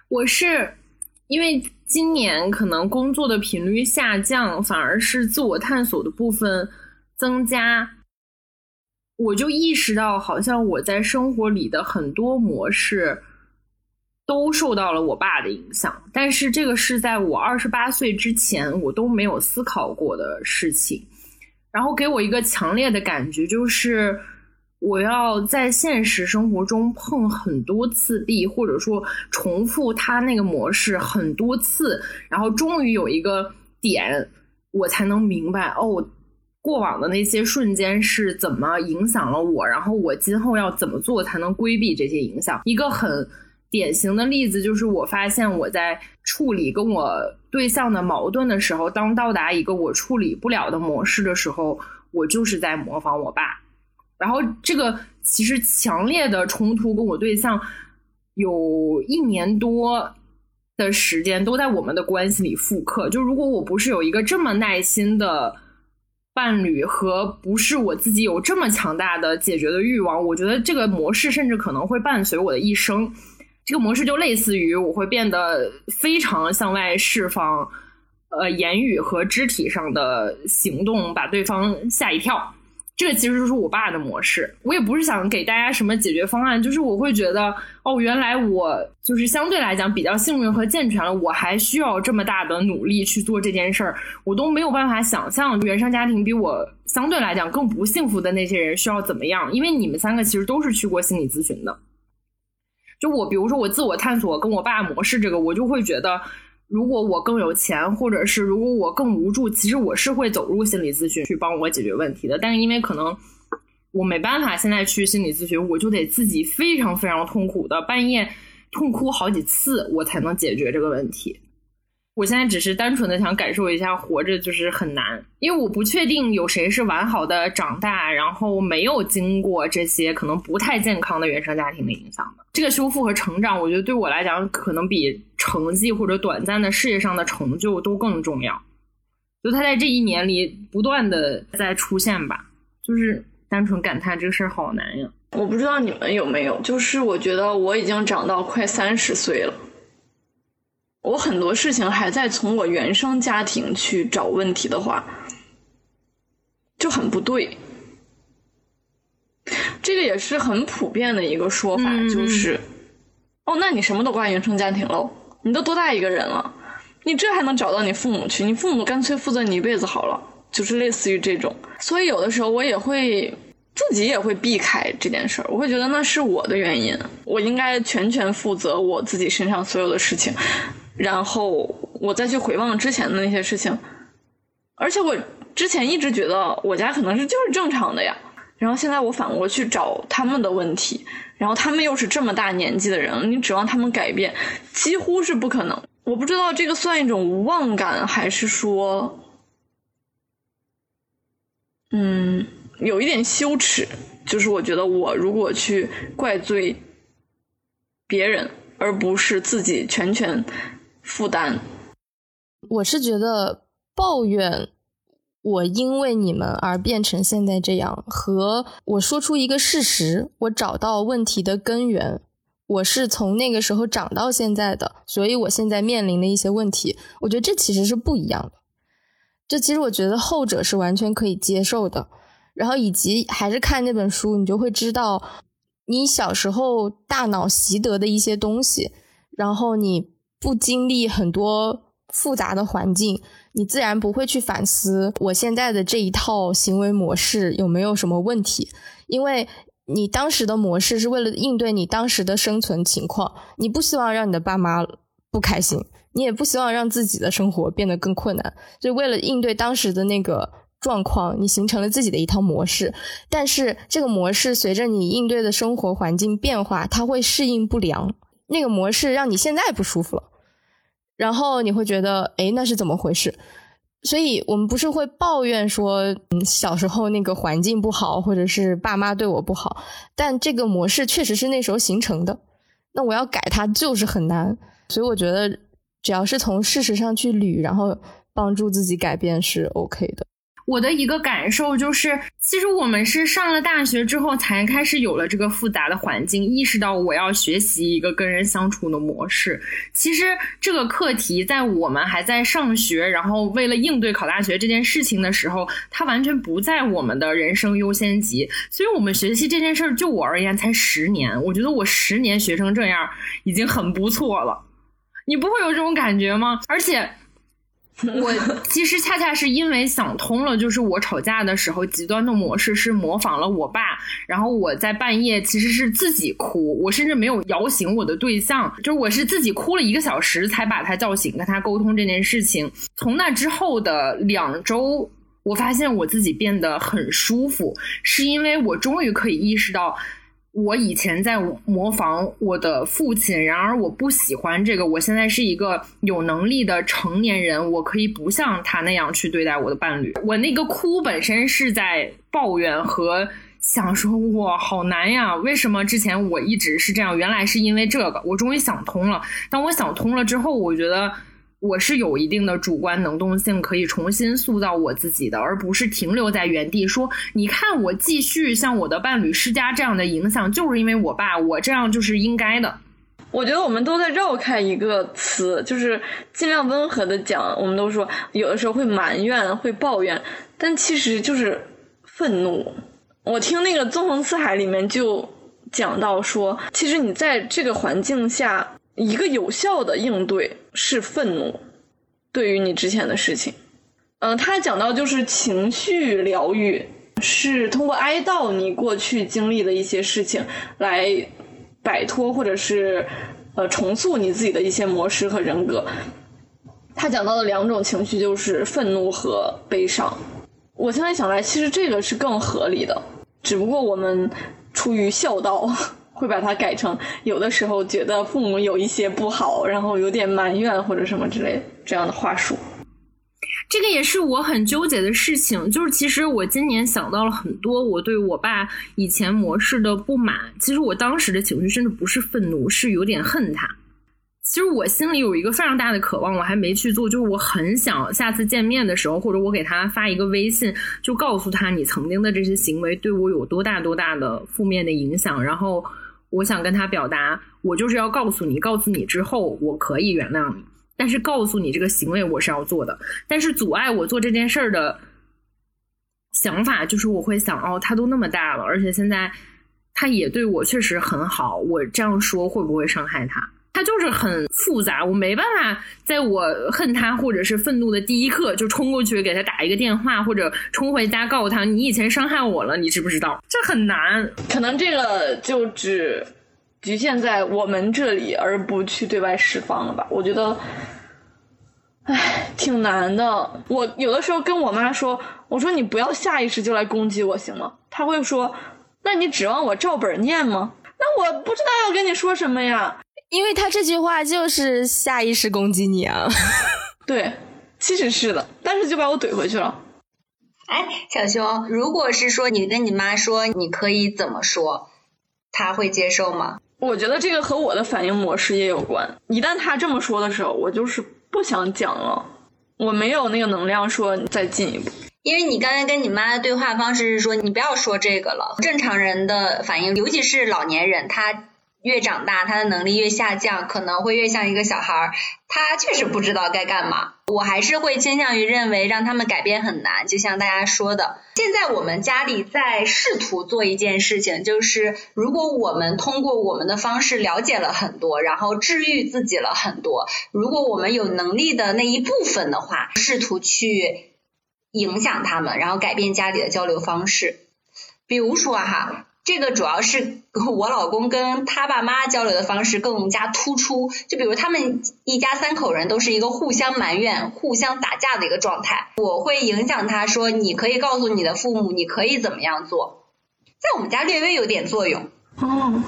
我是因为今年可能工作的频率下降，反而是自我探索的部分增加。我就意识到，好像我在生活里的很多模式都受到了我爸的影响，但是这个是在我二十八岁之前我都没有思考过的事情。然后给我一个强烈的感觉，就是我要在现实生活中碰很多次壁，或者说重复他那个模式很多次，然后终于有一个点，我才能明白哦。过往的那些瞬间是怎么影响了我？然后我今后要怎么做才能规避这些影响？一个很典型的例子就是，我发现我在处理跟我对象的矛盾的时候，当到达一个我处理不了的模式的时候，我就是在模仿我爸。然后这个其实强烈的冲突跟我对象有一年多的时间都在我们的关系里复刻。就如果我不是有一个这么耐心的。伴侣和不是我自己有这么强大的解决的欲望，我觉得这个模式甚至可能会伴随我的一生。这个模式就类似于我会变得非常向外释放，呃，言语和肢体上的行动，把对方吓一跳。这个其实就是我爸的模式，我也不是想给大家什么解决方案，就是我会觉得，哦，原来我就是相对来讲比较幸运和健全了，我还需要这么大的努力去做这件事儿，我都没有办法想象原生家庭比我相对来讲更不幸福的那些人需要怎么样，因为你们三个其实都是去过心理咨询的，就我，比如说我自我探索跟我爸模式这个，我就会觉得，如果我更有钱，或者是如果我更无助，其实我是会走入心理咨询去帮我解决问题的。但是因为可能我没办法现在去心理咨询，我就得自己非常非常痛苦的半夜痛哭好几次，我才能解决这个问题。我现在只是单纯的想感受一下活着就是很难，因为我不确定有谁是完好的长大，然后没有经过这些可能不太健康的原生家庭的影响的。这个修复和成长，我觉得对我来讲，可能比成绩或者短暂的事业上的成就都更重要。就他在这一年里不断的在出现吧，就是单纯感叹这个事儿好难呀。我不知道你们有没有，就是我觉得我已经长到快三十岁了。我很多事情还在从我原生家庭去找问题的话，就很不对。这个也是很普遍的一个说法，就是，哦，那你什么都怪原生家庭喽？你都多大一个人了？你这还能找到你父母去？你父母干脆负责你一辈子好了，就是类似于这种。所以有的时候我也会自己也会避开这件事儿，我会觉得那是我的原因，我应该全权负责我自己身上所有的事情。然后我再去回望之前的那些事情，而且我之前一直觉得我家可能是就是正常的呀，然后现在我反过去找他们的问题，然后他们又是这么大年纪的人，你指望他们改变几乎是不可能。我不知道这个算一种无望感，还是说，嗯，有一点羞耻，就是我觉得我如果去怪罪别人，而不是自己全权。负担，我是觉得抱怨我因为你们而变成现在这样，和我说出一个事实，我找到问题的根源，我是从那个时候长到现在的，所以我现在面临的一些问题，我觉得这其实是不一样的。这其实我觉得后者是完全可以接受的。然后以及还是看那本书，你就会知道你小时候大脑习得的一些东西，然后你。不经历很多复杂的环境，你自然不会去反思我现在的这一套行为模式有没有什么问题，因为你当时的模式是为了应对你当时的生存情况，你不希望让你的爸妈不开心，你也不希望让自己的生活变得更困难，就为了应对当时的那个状况，你形成了自己的一套模式。但是这个模式随着你应对的生活环境变化，它会适应不良，那个模式让你现在不舒服了。然后你会觉得，哎，那是怎么回事？所以我们不是会抱怨说，嗯，小时候那个环境不好，或者是爸妈对我不好，但这个模式确实是那时候形成的。那我要改它就是很难，所以我觉得只要是从事实上去捋，然后帮助自己改变是 OK 的。我的一个感受就是，其实我们是上了大学之后才开始有了这个复杂的环境，意识到我要学习一个跟人相处的模式。其实这个课题在我们还在上学，然后为了应对考大学这件事情的时候，它完全不在我们的人生优先级。所以我们学习这件事儿，就我而言才十年，我觉得我十年学成这样已经很不错了。你不会有这种感觉吗？而且。我其实恰恰是因为想通了，就是我吵架的时候极端的模式是模仿了我爸，然后我在半夜其实是自己哭，我甚至没有摇醒我的对象，就是我是自己哭了一个小时才把他叫醒，跟他沟通这件事情。从那之后的两周，我发现我自己变得很舒服，是因为我终于可以意识到。我以前在模仿我的父亲，然而我不喜欢这个。我现在是一个有能力的成年人，我可以不像他那样去对待我的伴侣。我那个哭本身是在抱怨和想说，哇，好难呀！为什么之前我一直是这样？原来是因为这个。我终于想通了。当我想通了之后，我觉得。我是有一定的主观能动性，可以重新塑造我自己的，而不是停留在原地说：“你看，我继续向我的伴侣施加这样的影响，就是因为我爸，我这样就是应该的。”我觉得我们都在绕开一个词，就是尽量温和的讲。我们都说有的时候会埋怨、会抱怨，但其实就是愤怒。我听那个《纵横四海》里面就讲到说，其实你在这个环境下。一个有效的应对是愤怒，对于你之前的事情，嗯，他讲到就是情绪疗愈是通过哀悼你过去经历的一些事情来摆脱或者是呃重塑你自己的一些模式和人格。他讲到的两种情绪就是愤怒和悲伤。我现在想来，其实这个是更合理的，只不过我们出于孝道，会把它改成有的时候觉得父母有一些不好，然后有点埋怨或者什么之类这样的话术。这个也是我很纠结的事情，就是其实我今年想到了很多我对我爸以前模式的不满。其实我当时的情绪甚至不是愤怒，是有点恨他。其实我心里有一个非常大的渴望，我还没去做，就是我很想下次见面的时候，或者我给他发一个微信，就告诉他你曾经的这些行为对我有多大多大的负面的影响。然后我想跟他表达，我就是要告诉你，告诉你之后我可以原谅你。但是告诉你这个行为我是要做的，但是阻碍我做这件事儿的想法就是我会想哦，他都那么大了，而且现在他也对我确实很好，我这样说会不会伤害他？他就是很复杂，我没办法在我恨他或者是愤怒的第一刻就冲过去给他打一个电话，或者冲回家告诉他你以前伤害我了，你知不知道？这很难，可能这个就只。局限在我们这里，而不去对外释放了吧？我觉得，唉，挺难的。我有的时候跟我妈说：“我说你不要下意识就来攻击我，行吗？”她会说：“那你指望我照本念吗？”那我不知道要跟你说什么呀，因为他这句话就是下意识攻击你啊。对，其实是的，但是就把我怼回去了。哎，小熊，如果是说你跟你妈说，你可以怎么说？她会接受吗？我觉得这个和我的反应模式也有关。一旦他这么说的时候，我就是不想讲了，我没有那个能量说再进一步。因为你刚才跟你妈的对话方式是说，你不要说这个了。正常人的反应，尤其是老年人，他。越长大，他的能力越下降，可能会越像一个小孩儿。他确实不知道该干嘛。我还是会倾向于认为，让他们改变很难。就像大家说的，现在我们家里在试图做一件事情，就是如果我们通过我们的方式了解了很多，然后治愈自己了很多，如果我们有能力的那一部分的话，试图去影响他们，然后改变家里的交流方式。比如说哈。这个主要是我老公跟他爸妈交流的方式更加突出，就比如他们一家三口人都是一个互相埋怨、互相打架的一个状态。我会影响他说，你可以告诉你的父母，你可以怎么样做，在我们家略微有点作用。哦，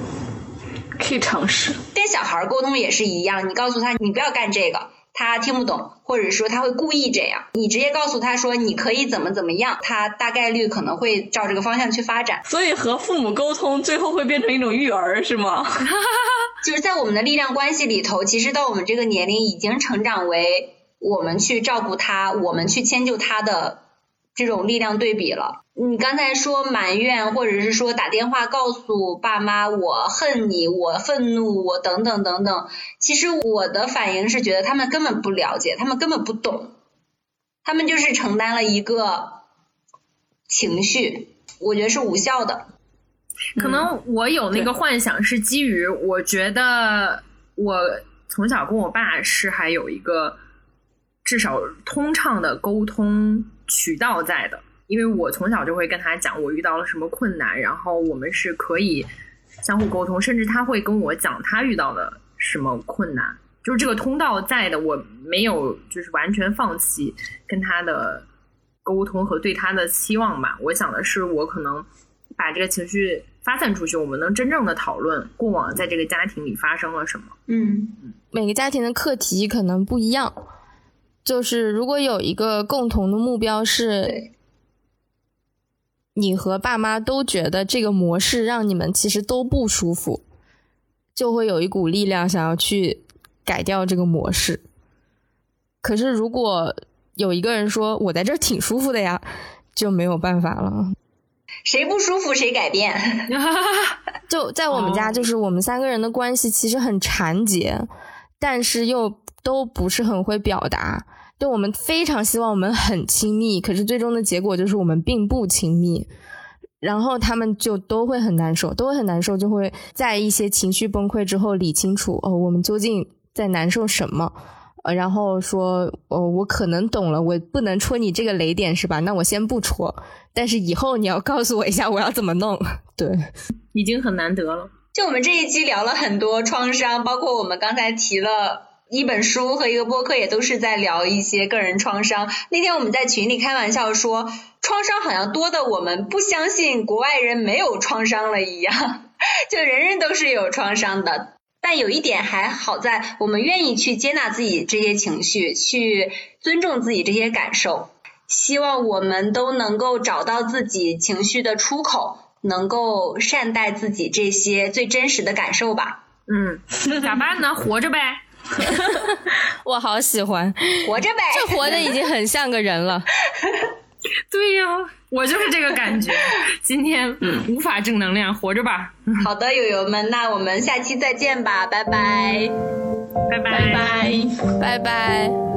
可以尝试。跟小孩沟通也是一样，你告诉他，你不要干这个。他听不懂，或者说他会故意这样，你直接告诉他说你可以怎么怎么样，他大概率可能会照这个方向去发展。所以和父母沟通最后会变成一种育儿是吗？就是在我们的力量关系里头，其实到我们这个年龄已经成长为我们去照顾他，我们去迁就他的。这种力量对比了。你刚才说埋怨，或者是说打电话告诉爸妈我恨你，我愤怒，我等等等等。其实我的反应是觉得他们根本不了解，他们根本不懂，他们就是承担了一个情绪，我觉得是无效的。可能我有那个幻想是基于我觉得我从小跟我爸是还有一个至少通畅的沟通。渠道在的，因为我从小就会跟他讲我遇到了什么困难，然后我们是可以相互沟通，甚至他会跟我讲他遇到了什么困难，就是这个通道在的，我没有就是完全放弃跟他的沟通和对他的期望吧。我想的是，我可能把这个情绪发散出去，我们能真正的讨论过往在这个家庭里发生了什么。嗯，每个家庭的课题可能不一样。就是如果有一个共同的目标是，你和爸妈都觉得这个模式让你们其实都不舒服，就会有一股力量想要去改掉这个模式。可是如果有一个人说我在这儿挺舒服的呀，就没有办法了。谁不舒服谁改变。就在我们家，就是我们三个人的关系其实很缠结，但是又都不是很会表达。就我们非常希望我们很亲密，可是最终的结果就是我们并不亲密，然后他们就都会很难受，都会很难受，就会在一些情绪崩溃之后理清楚哦，我们究竟在难受什么，呃，然后说哦，我可能懂了，我不能戳你这个雷点是吧？那我先不戳，但是以后你要告诉我一下我要怎么弄。对，已经很难得了。就我们这一期聊了很多创伤，包括我们刚才提了。一本书和一个播客也都是在聊一些个人创伤。那天我们在群里开玩笑说，创伤好像多的我们不相信国外人没有创伤了一样，就人人都是有创伤的。但有一点还好在，我们愿意去接纳自己这些情绪，去尊重自己这些感受。希望我们都能够找到自己情绪的出口，能够善待自己这些最真实的感受吧。嗯，咋办呢？活着呗。我好喜欢活着呗，这活的已经很像个人了。对呀，我就是这个感觉。今天无法正能量，活着吧。好的，友友们，那我们下期再见吧，拜拜，拜拜拜拜，拜拜。